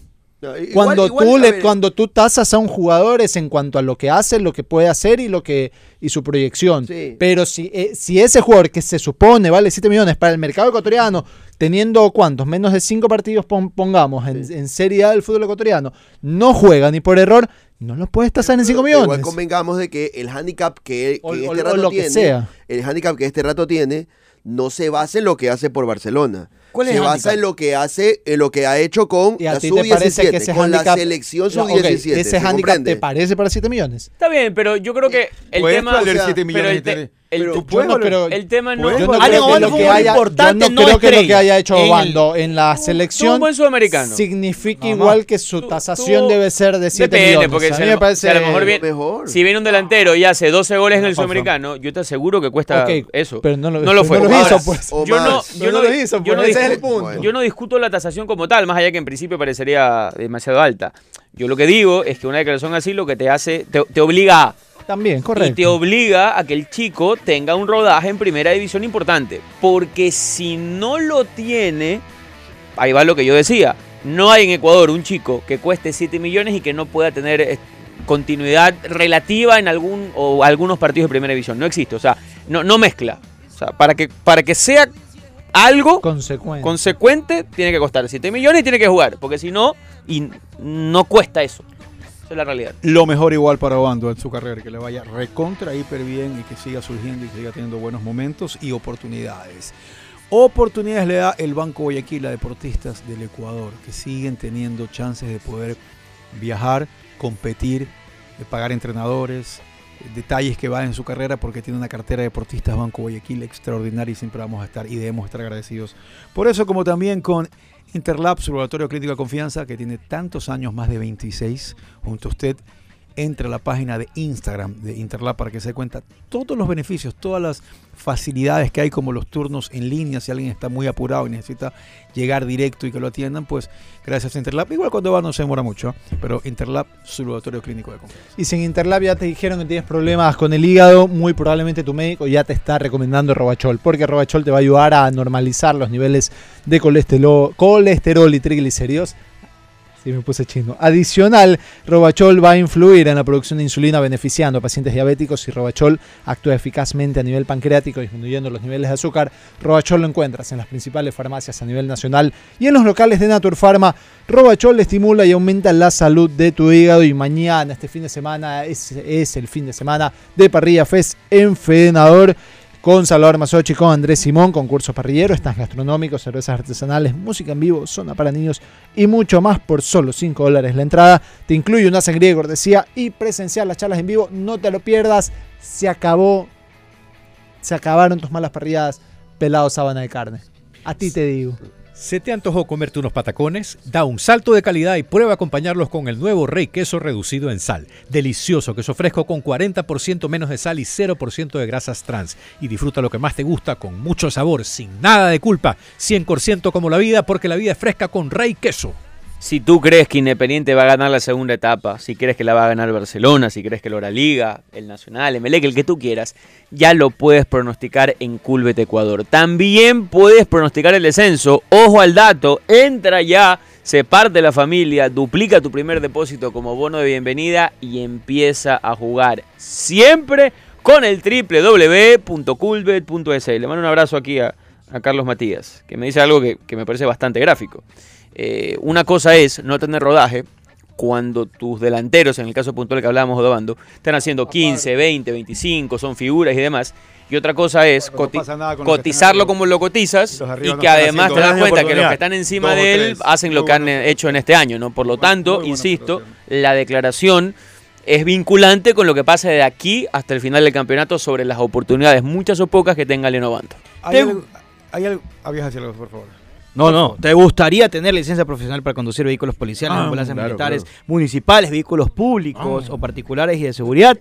Cuando igual, tú le, cuando tú tasas a un jugador es en cuanto a lo que hace, lo que puede hacer y lo que y su proyección. Sí. Pero si, eh, si ese jugador que se supone vale 7 millones para el mercado ecuatoriano, teniendo cuántos, menos de 5 partidos pon- pongamos en, en Serie A del fútbol ecuatoriano, no juega ni por error, no lo puedes tasar en 5 pero Igual millones. convengamos de que el handicap que, que O- este o- o rato que tiene, sea. el handicap que este rato tiene, no se basa en lo que hace por Barcelona. ¿Cuál es se basa handicap? en lo que hace, en lo que ha hecho con ¿Y a la ti te parece que sub-17, ese con la handicap- selección No, ok, sub-17. ese ¿se handicap comprende? te parece para 7 millones? Está bien, pero yo creo que el Puedes tema... valer o sea, 7 pero millones el, de te- tele- el- Pero puedes no el tema no... Yo no creo que lo que haya, yo importante, no no creo que lo que haya hecho En el- Bando en la selección tuvo un buen sudamericano. significa igual que su tasación debe ser de 7 Depende, millones. porque a si mí a me lo- parece a lo mejor viene- mejor. Si viene un delantero y hace 12 goles en el sudamericano, yo te aseguro que cuesta eso. pero no lo- no lo no fue. lo Ahora, hizo, pues. Yo no, yo lo hizo, yo no pues, ese es el discuto- punto. yo no discuto la tasación como tal, más allá que en principio parecería demasiado alta. Yo lo que digo es que una declaración así lo que te hace, te, te obliga a, También, y correcto. te obliga a que el chico tenga un rodaje en primera división importante. Porque si no lo tiene, ahí va lo que yo decía, no hay en Ecuador un chico que cueste 7 millones y que no pueda tener eh, continuidad relativa en algún o algunos partidos de primera división. No existe, o sea, no, no mezcla. O sea, para que, para que sea algo Consecuencia. consecuente, tiene que costar 7 millones y tiene que jugar. Porque si no, y no cuesta eso. La realidad. Lo mejor igual para Obando en su carrera, que le vaya recontra hiper bien y que siga surgiendo y que siga teniendo buenos momentos y oportunidades. Oportunidades le da el Banco Guayaquil a deportistas del Ecuador que siguen teniendo chances de poder viajar, competir, de pagar entrenadores, detalles que van en su carrera porque tiene una cartera de deportistas Banco Guayaquil extraordinaria y siempre vamos a estar y debemos estar agradecidos. Por eso como también con Interlab, su laboratorio clínico de confianza que tiene tantos años, más de 26, junto a usted, entre a la página de Instagram de Interlab para que se dé cuenta todos los beneficios, todas las facilidades que hay como los turnos en línea, si alguien está muy apurado y necesita llegar directo y que lo atiendan, pues gracias a Interlab, igual cuando va no se demora mucho, ¿eh? pero Interlab, su laboratorio clínico de confianza. Y si en Interlab ya te dijeron que tienes problemas con el hígado, muy probablemente tu médico ya te está recomendando Robachol, porque Robachol te va a ayudar a normalizar los niveles de colesterol, colesterol y triglicéridos. Sí, me puse chino. Adicional, Robachol va a influir en la producción de insulina beneficiando a pacientes diabéticos y Robachol actúa eficazmente a nivel pancreático disminuyendo los niveles de azúcar. Robachol lo encuentras en las principales farmacias a nivel nacional y en los locales de Naturpharma. Robachol estimula y aumenta la salud de tu hígado y mañana, este fin de semana, es, el fin de semana de Parrilla Fest en Fedenador con Salvador Masochi, con Andrés Simón, concurso parrillero, stands gastronómicos, cervezas artesanales, música en vivo, zona para niños y mucho más por solo 5 dólares la entrada. Te incluye una sangría de cortesía y presenciar las charlas en vivo. No te lo pierdas. Se acabó. Se acabaron tus malas parrilladas, pelado sábana de carne. A ti te digo. ¿Se te antojó comerte unos patacones? Da un salto de calidad y prueba a acompañarlos con el nuevo Rey Queso reducido en sal. Delicioso queso fresco con 40% menos de sal y 0% de grasas trans. Y disfruta lo que más te gusta con mucho sabor, sin nada de culpa. 100% como la vida, porque la vida es fresca con Rey Queso. Si tú crees que Independiente va a ganar la segunda etapa, si crees que la va a ganar Barcelona, si crees que la Liga, el Nacional, el Melec, el que tú quieras, ya lo puedes pronosticar en Culbet Ecuador. También puedes pronosticar el descenso. Ojo al dato, entra ya, se parte la familia, duplica tu primer depósito como bono de bienvenida y empieza a jugar siempre con el www.culbet.es. Le mando un abrazo aquí a, Carlos Matías, que me dice algo que me parece bastante gráfico. Eh, una cosa es no tener rodaje cuando tus delanteros, en el caso puntual que hablábamos de Obando, están haciendo 15, 20, 25, son figuras y demás. Y otra cosa es no coti- pasa cotizarlo como lo cotizas y que además te das cuenta que los que están encima de él hacen lo que han hecho en este año, ¿no? Por lo tanto, insisto, la declaración es vinculante con lo que pase de aquí hasta el final del campeonato sobre las oportunidades, muchas o pocas, que tenga León Obando. ¿Hay algo, hay algo, habías algo, por favor. No, no. ¿Te gustaría tener licencia profesional para conducir vehículos policiales, Ah, ambulancias claro, militares, claro. municipales, vehículos públicos Ah. o particulares y de seguridad?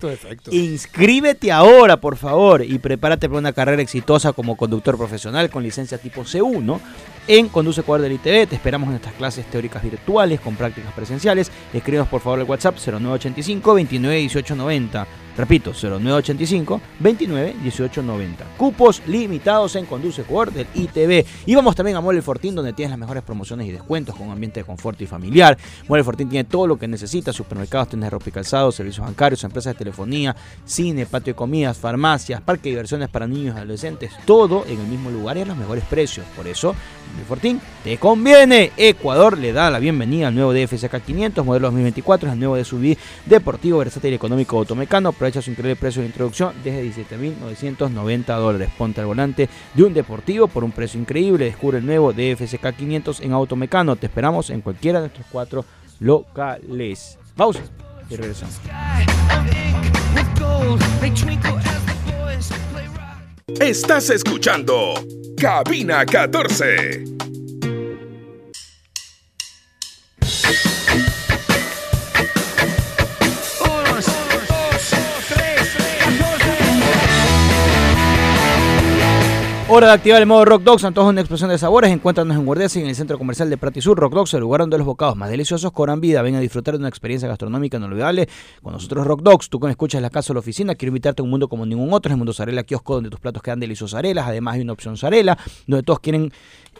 Inscríbete ahora, por favor, y prepárate para una carrera exitosa como conductor profesional con licencia tipo C1 en Conduce Ecuador del ITV. Te esperamos en nuestras clases teóricas virtuales con prácticas presenciales. Escríbenos por favor al WhatsApp 0985 29 18 90. Repito, 0985 29 18 90. Cupos limitados en Conduce Ecuador del ITV. Y vamos también a Mole Fortín, donde tienes las mejores promociones y descuentos con ambiente de confort y familiar. Mole Fortín tiene todo lo que necesitas: supermercados, tiendas de ropa y calzado, servicios bancarios, empresas de telefonía, cine, patio de comidas, farmacias, parque de diversiones para niños y adolescentes. Todo en el mismo lugar y a los mejores precios. Por eso, Mole Fortín te conviene. Ecuador le da la bienvenida al nuevo DFSK 500, modelo 2024, es el nuevo SUV deportivo, versátil económico automecano. Aprovecha su increíble precio de introducción desde 17.990 dólares. Ponte al volante de un deportivo por un precio increíble. Descubre el nuevo DFSK 500 en Automecano. Te esperamos en cualquiera de nuestros cuatro locales. Pausa y regresamos. Estás escuchando Cabina 14. Hora de activar el modo Rock Dogs, antojo una explosión de sabores. Encuéntranos en Guardia en el centro comercial de Prati Sur. Rock Dogs, el lugar donde los bocados más deliciosos cobran vida. Ven a disfrutar de una experiencia gastronómica inolvidable con nosotros Rock Dogs. Tú que escuchas la casa o la oficina, quiero invitarte a un mundo como ningún otro. Es el mundo Zarela Kiosco, donde tus platos quedan deliciosos arelas. Además, hay una opción Zarela, donde todos quieren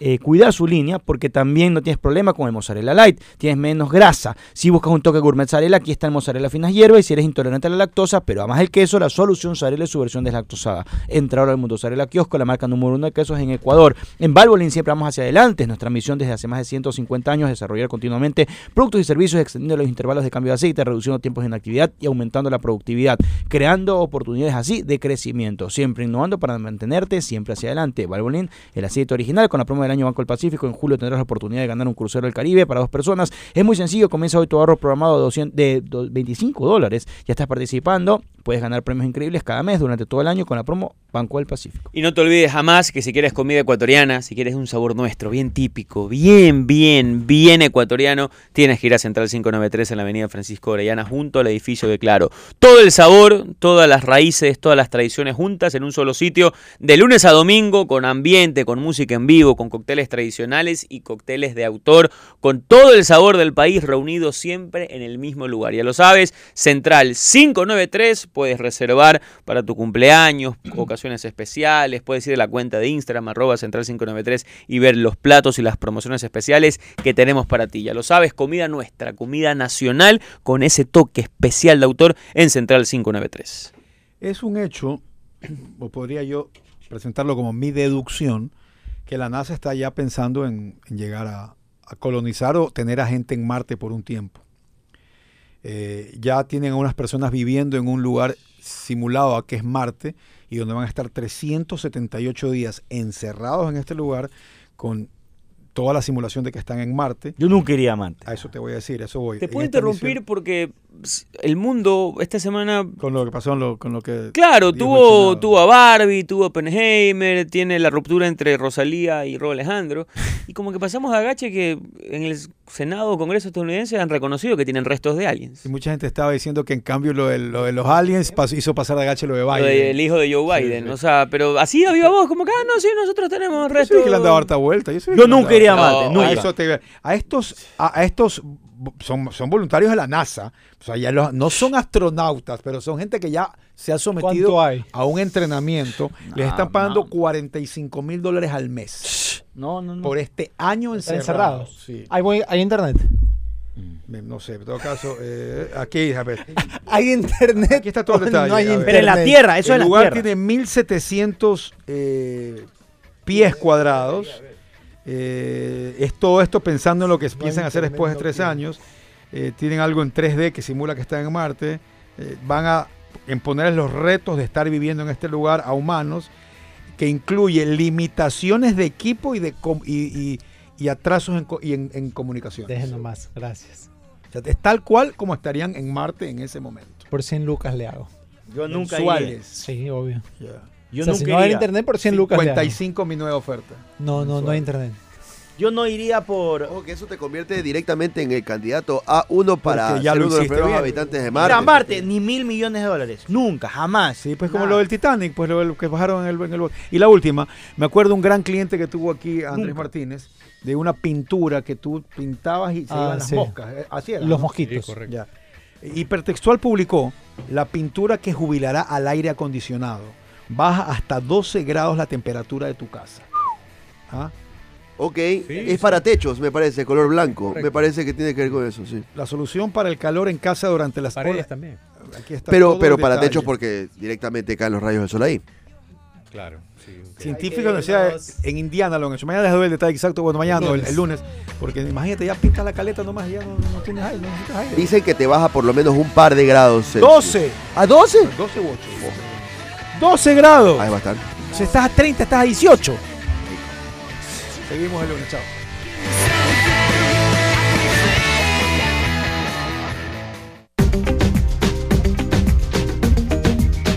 eh, cuidar su línea porque también no tienes problema con el mozzarella light, tienes menos grasa. Si buscas un toque gourmet mozzarella, aquí está el mozzarella finas hierbas y si eres intolerante a la lactosa, pero amas el queso, la solución mozzarella es su versión deslactosada. Entra ahora al mundo mozzarella kiosco, la marca número uno de quesos en Ecuador. En Valvoline siempre vamos hacia adelante, es nuestra misión desde hace más de 150 años desarrollar continuamente productos y servicios extendiendo los intervalos de cambio de aceite, reduciendo tiempos de inactividad y aumentando la productividad, creando oportunidades así de crecimiento, siempre innovando para mantenerte siempre hacia adelante. Valvoline, el aceite original con la promo del año Banco del Pacífico, en julio tendrás la oportunidad de ganar un crucero del Caribe para dos personas. Es muy sencillo, comienza hoy tu ahorro programado de, 200 de do- 25 dólares, ya estás participando, puedes ganar premios increíbles cada mes durante todo el año con la promo Banco del Pacífico. Y no te olvides jamás que si quieres comida ecuatoriana, si quieres un sabor nuestro, bien típico, bien, bien, bien ecuatoriano, tienes que ir a Central 593 en la avenida Francisco Orellana junto al edificio de Claro. Todo el sabor, todas las raíces, todas las tradiciones juntas en un solo sitio, de lunes a domingo, con ambiente, con música en vivo, con cócteles tradicionales y cócteles de autor, con todo el sabor del país reunido siempre en el mismo lugar. Ya lo sabes, Central 593, puedes reservar para tu cumpleaños, ocasiones especiales, puedes ir a la cuenta de Instagram, arroba Central 593 y ver los platos y las promociones especiales que tenemos para ti. Ya lo sabes, comida nuestra, comida nacional con ese toque especial de autor en Central 593. Es un hecho, o podría yo presentarlo como mi deducción, que la NASA está ya pensando en, en llegar a, a colonizar o tener a gente en Marte por un tiempo. Eh, ya tienen a unas personas viviendo en un lugar simulado a que es Marte y donde van a estar 378 días encerrados en este lugar con toda la simulación de que están en Marte. Yo nunca iría a Marte. A eso te voy a decir, a eso voy. Te puedo interrumpir misión, porque el mundo esta semana con lo que pasó, en lo- con lo que... Claro, tuvo, tuvo a Barbie, tuvo a Oppenheimer, tiene la ruptura entre Rosalía y Rob Alejandro. Y como que pasamos a agache que en el Senado o Congreso estadounidense han reconocido que tienen restos de aliens. Y mucha gente estaba diciendo que en cambio lo de, lo de los aliens pasó- hizo pasar a gache lo de Lo Biden. de- el hijo de Joe Biden. sí. O sea, pero así a viva voz, como que, ah, no, sí, nosotros tenemos Yo restos. sé que le han dado harta vuelta. Yo, sé nunca iría a No, Marte, A, nunca. eso te- a estos, a, a estos son, son voluntarios de la NASA. O sea, ya los- no son astronautas, pero son gente que ya se ha sometido a un entrenamiento. Les están pagando no. 45 mil dólares al mes No, no, no. por este año Están encerrados. Sí. Hay, internet. Me- No sé, en todo caso, eh, aquí, a ver. Hay internet. Aquí está todo el detalle, No hay. Pero en la. Tierra, eso el es la lugar Tierra. tiene 1700 eh, pies cuadrados. Eh, es todo esto pensando en lo que piensan hacer después de tres años. Eh, tienen algo en 3D que simula que están en Marte. Eh, van a imponerles los retos de estar viviendo en este lugar a humanos, que incluye limitaciones de equipo y, de com- y, y- y atrasos en, co- y en, en comunicación. Dejen nomás, gracias. O sea, es tal cual como estarían en Marte en ese momento. Por 100 lucas le hago. Yo nunca iría. Sí, obvio. Yo o sea, nunca si no hay internet, por 100 lucas le hago. 55 mi nueva oferta. No, no, no hay internet. Yo no iría por... Ojo que eso te convierte directamente en el candidato A1 para ya ser lo uno de los hiciste primeros bien. habitantes de Marte. a Marte, ni mil millones de dólares. Nunca, jamás. Sí, pues como Nada. lo del Titanic, pues lo, del que bajaron en el, en el. Y la última, me acuerdo un gran cliente que tuvo aquí, Andrés Nunca. Martínez, de una pintura que tú pintabas y se Ah, iban las sí. moscas. eh, Así era. Los ¿no? Sí, mosquitos. correcto. Ya. Hipertextual publicó la pintura que jubilará al aire acondicionado. Baja hasta 12 grados la temperatura de tu casa. ¿Ah? Ok, es para techos, me parece, color blanco. Me parece que tiene que ver con eso, sí. La solución para el calor en casa durante las Paredes olas- también. Aquí está Pero, pero para detalle. techos porque directamente caen los rayos del sol ahí. Claro. sí, ok. Científicos de la Universidad de- en Indiana lo han hecho. Mañana les doy el detalle exacto, bueno, mañana, no, el, el lunes. Porque imagínate, ya pintas la caleta nomás y ya no, no tienes aire, no necesitas aire. Dicen que te baja por lo menos un par de grados. Celsius. 12. ¿A 12? 12 u 8. 12 grados. Ahí va a estar. Si estás a 30, estás a 18. Seguimos el lunes, chao.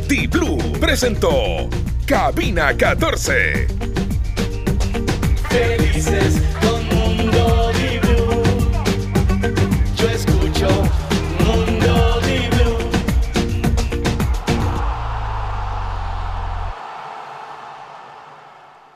T-Blue presentó Cabina 14. Felices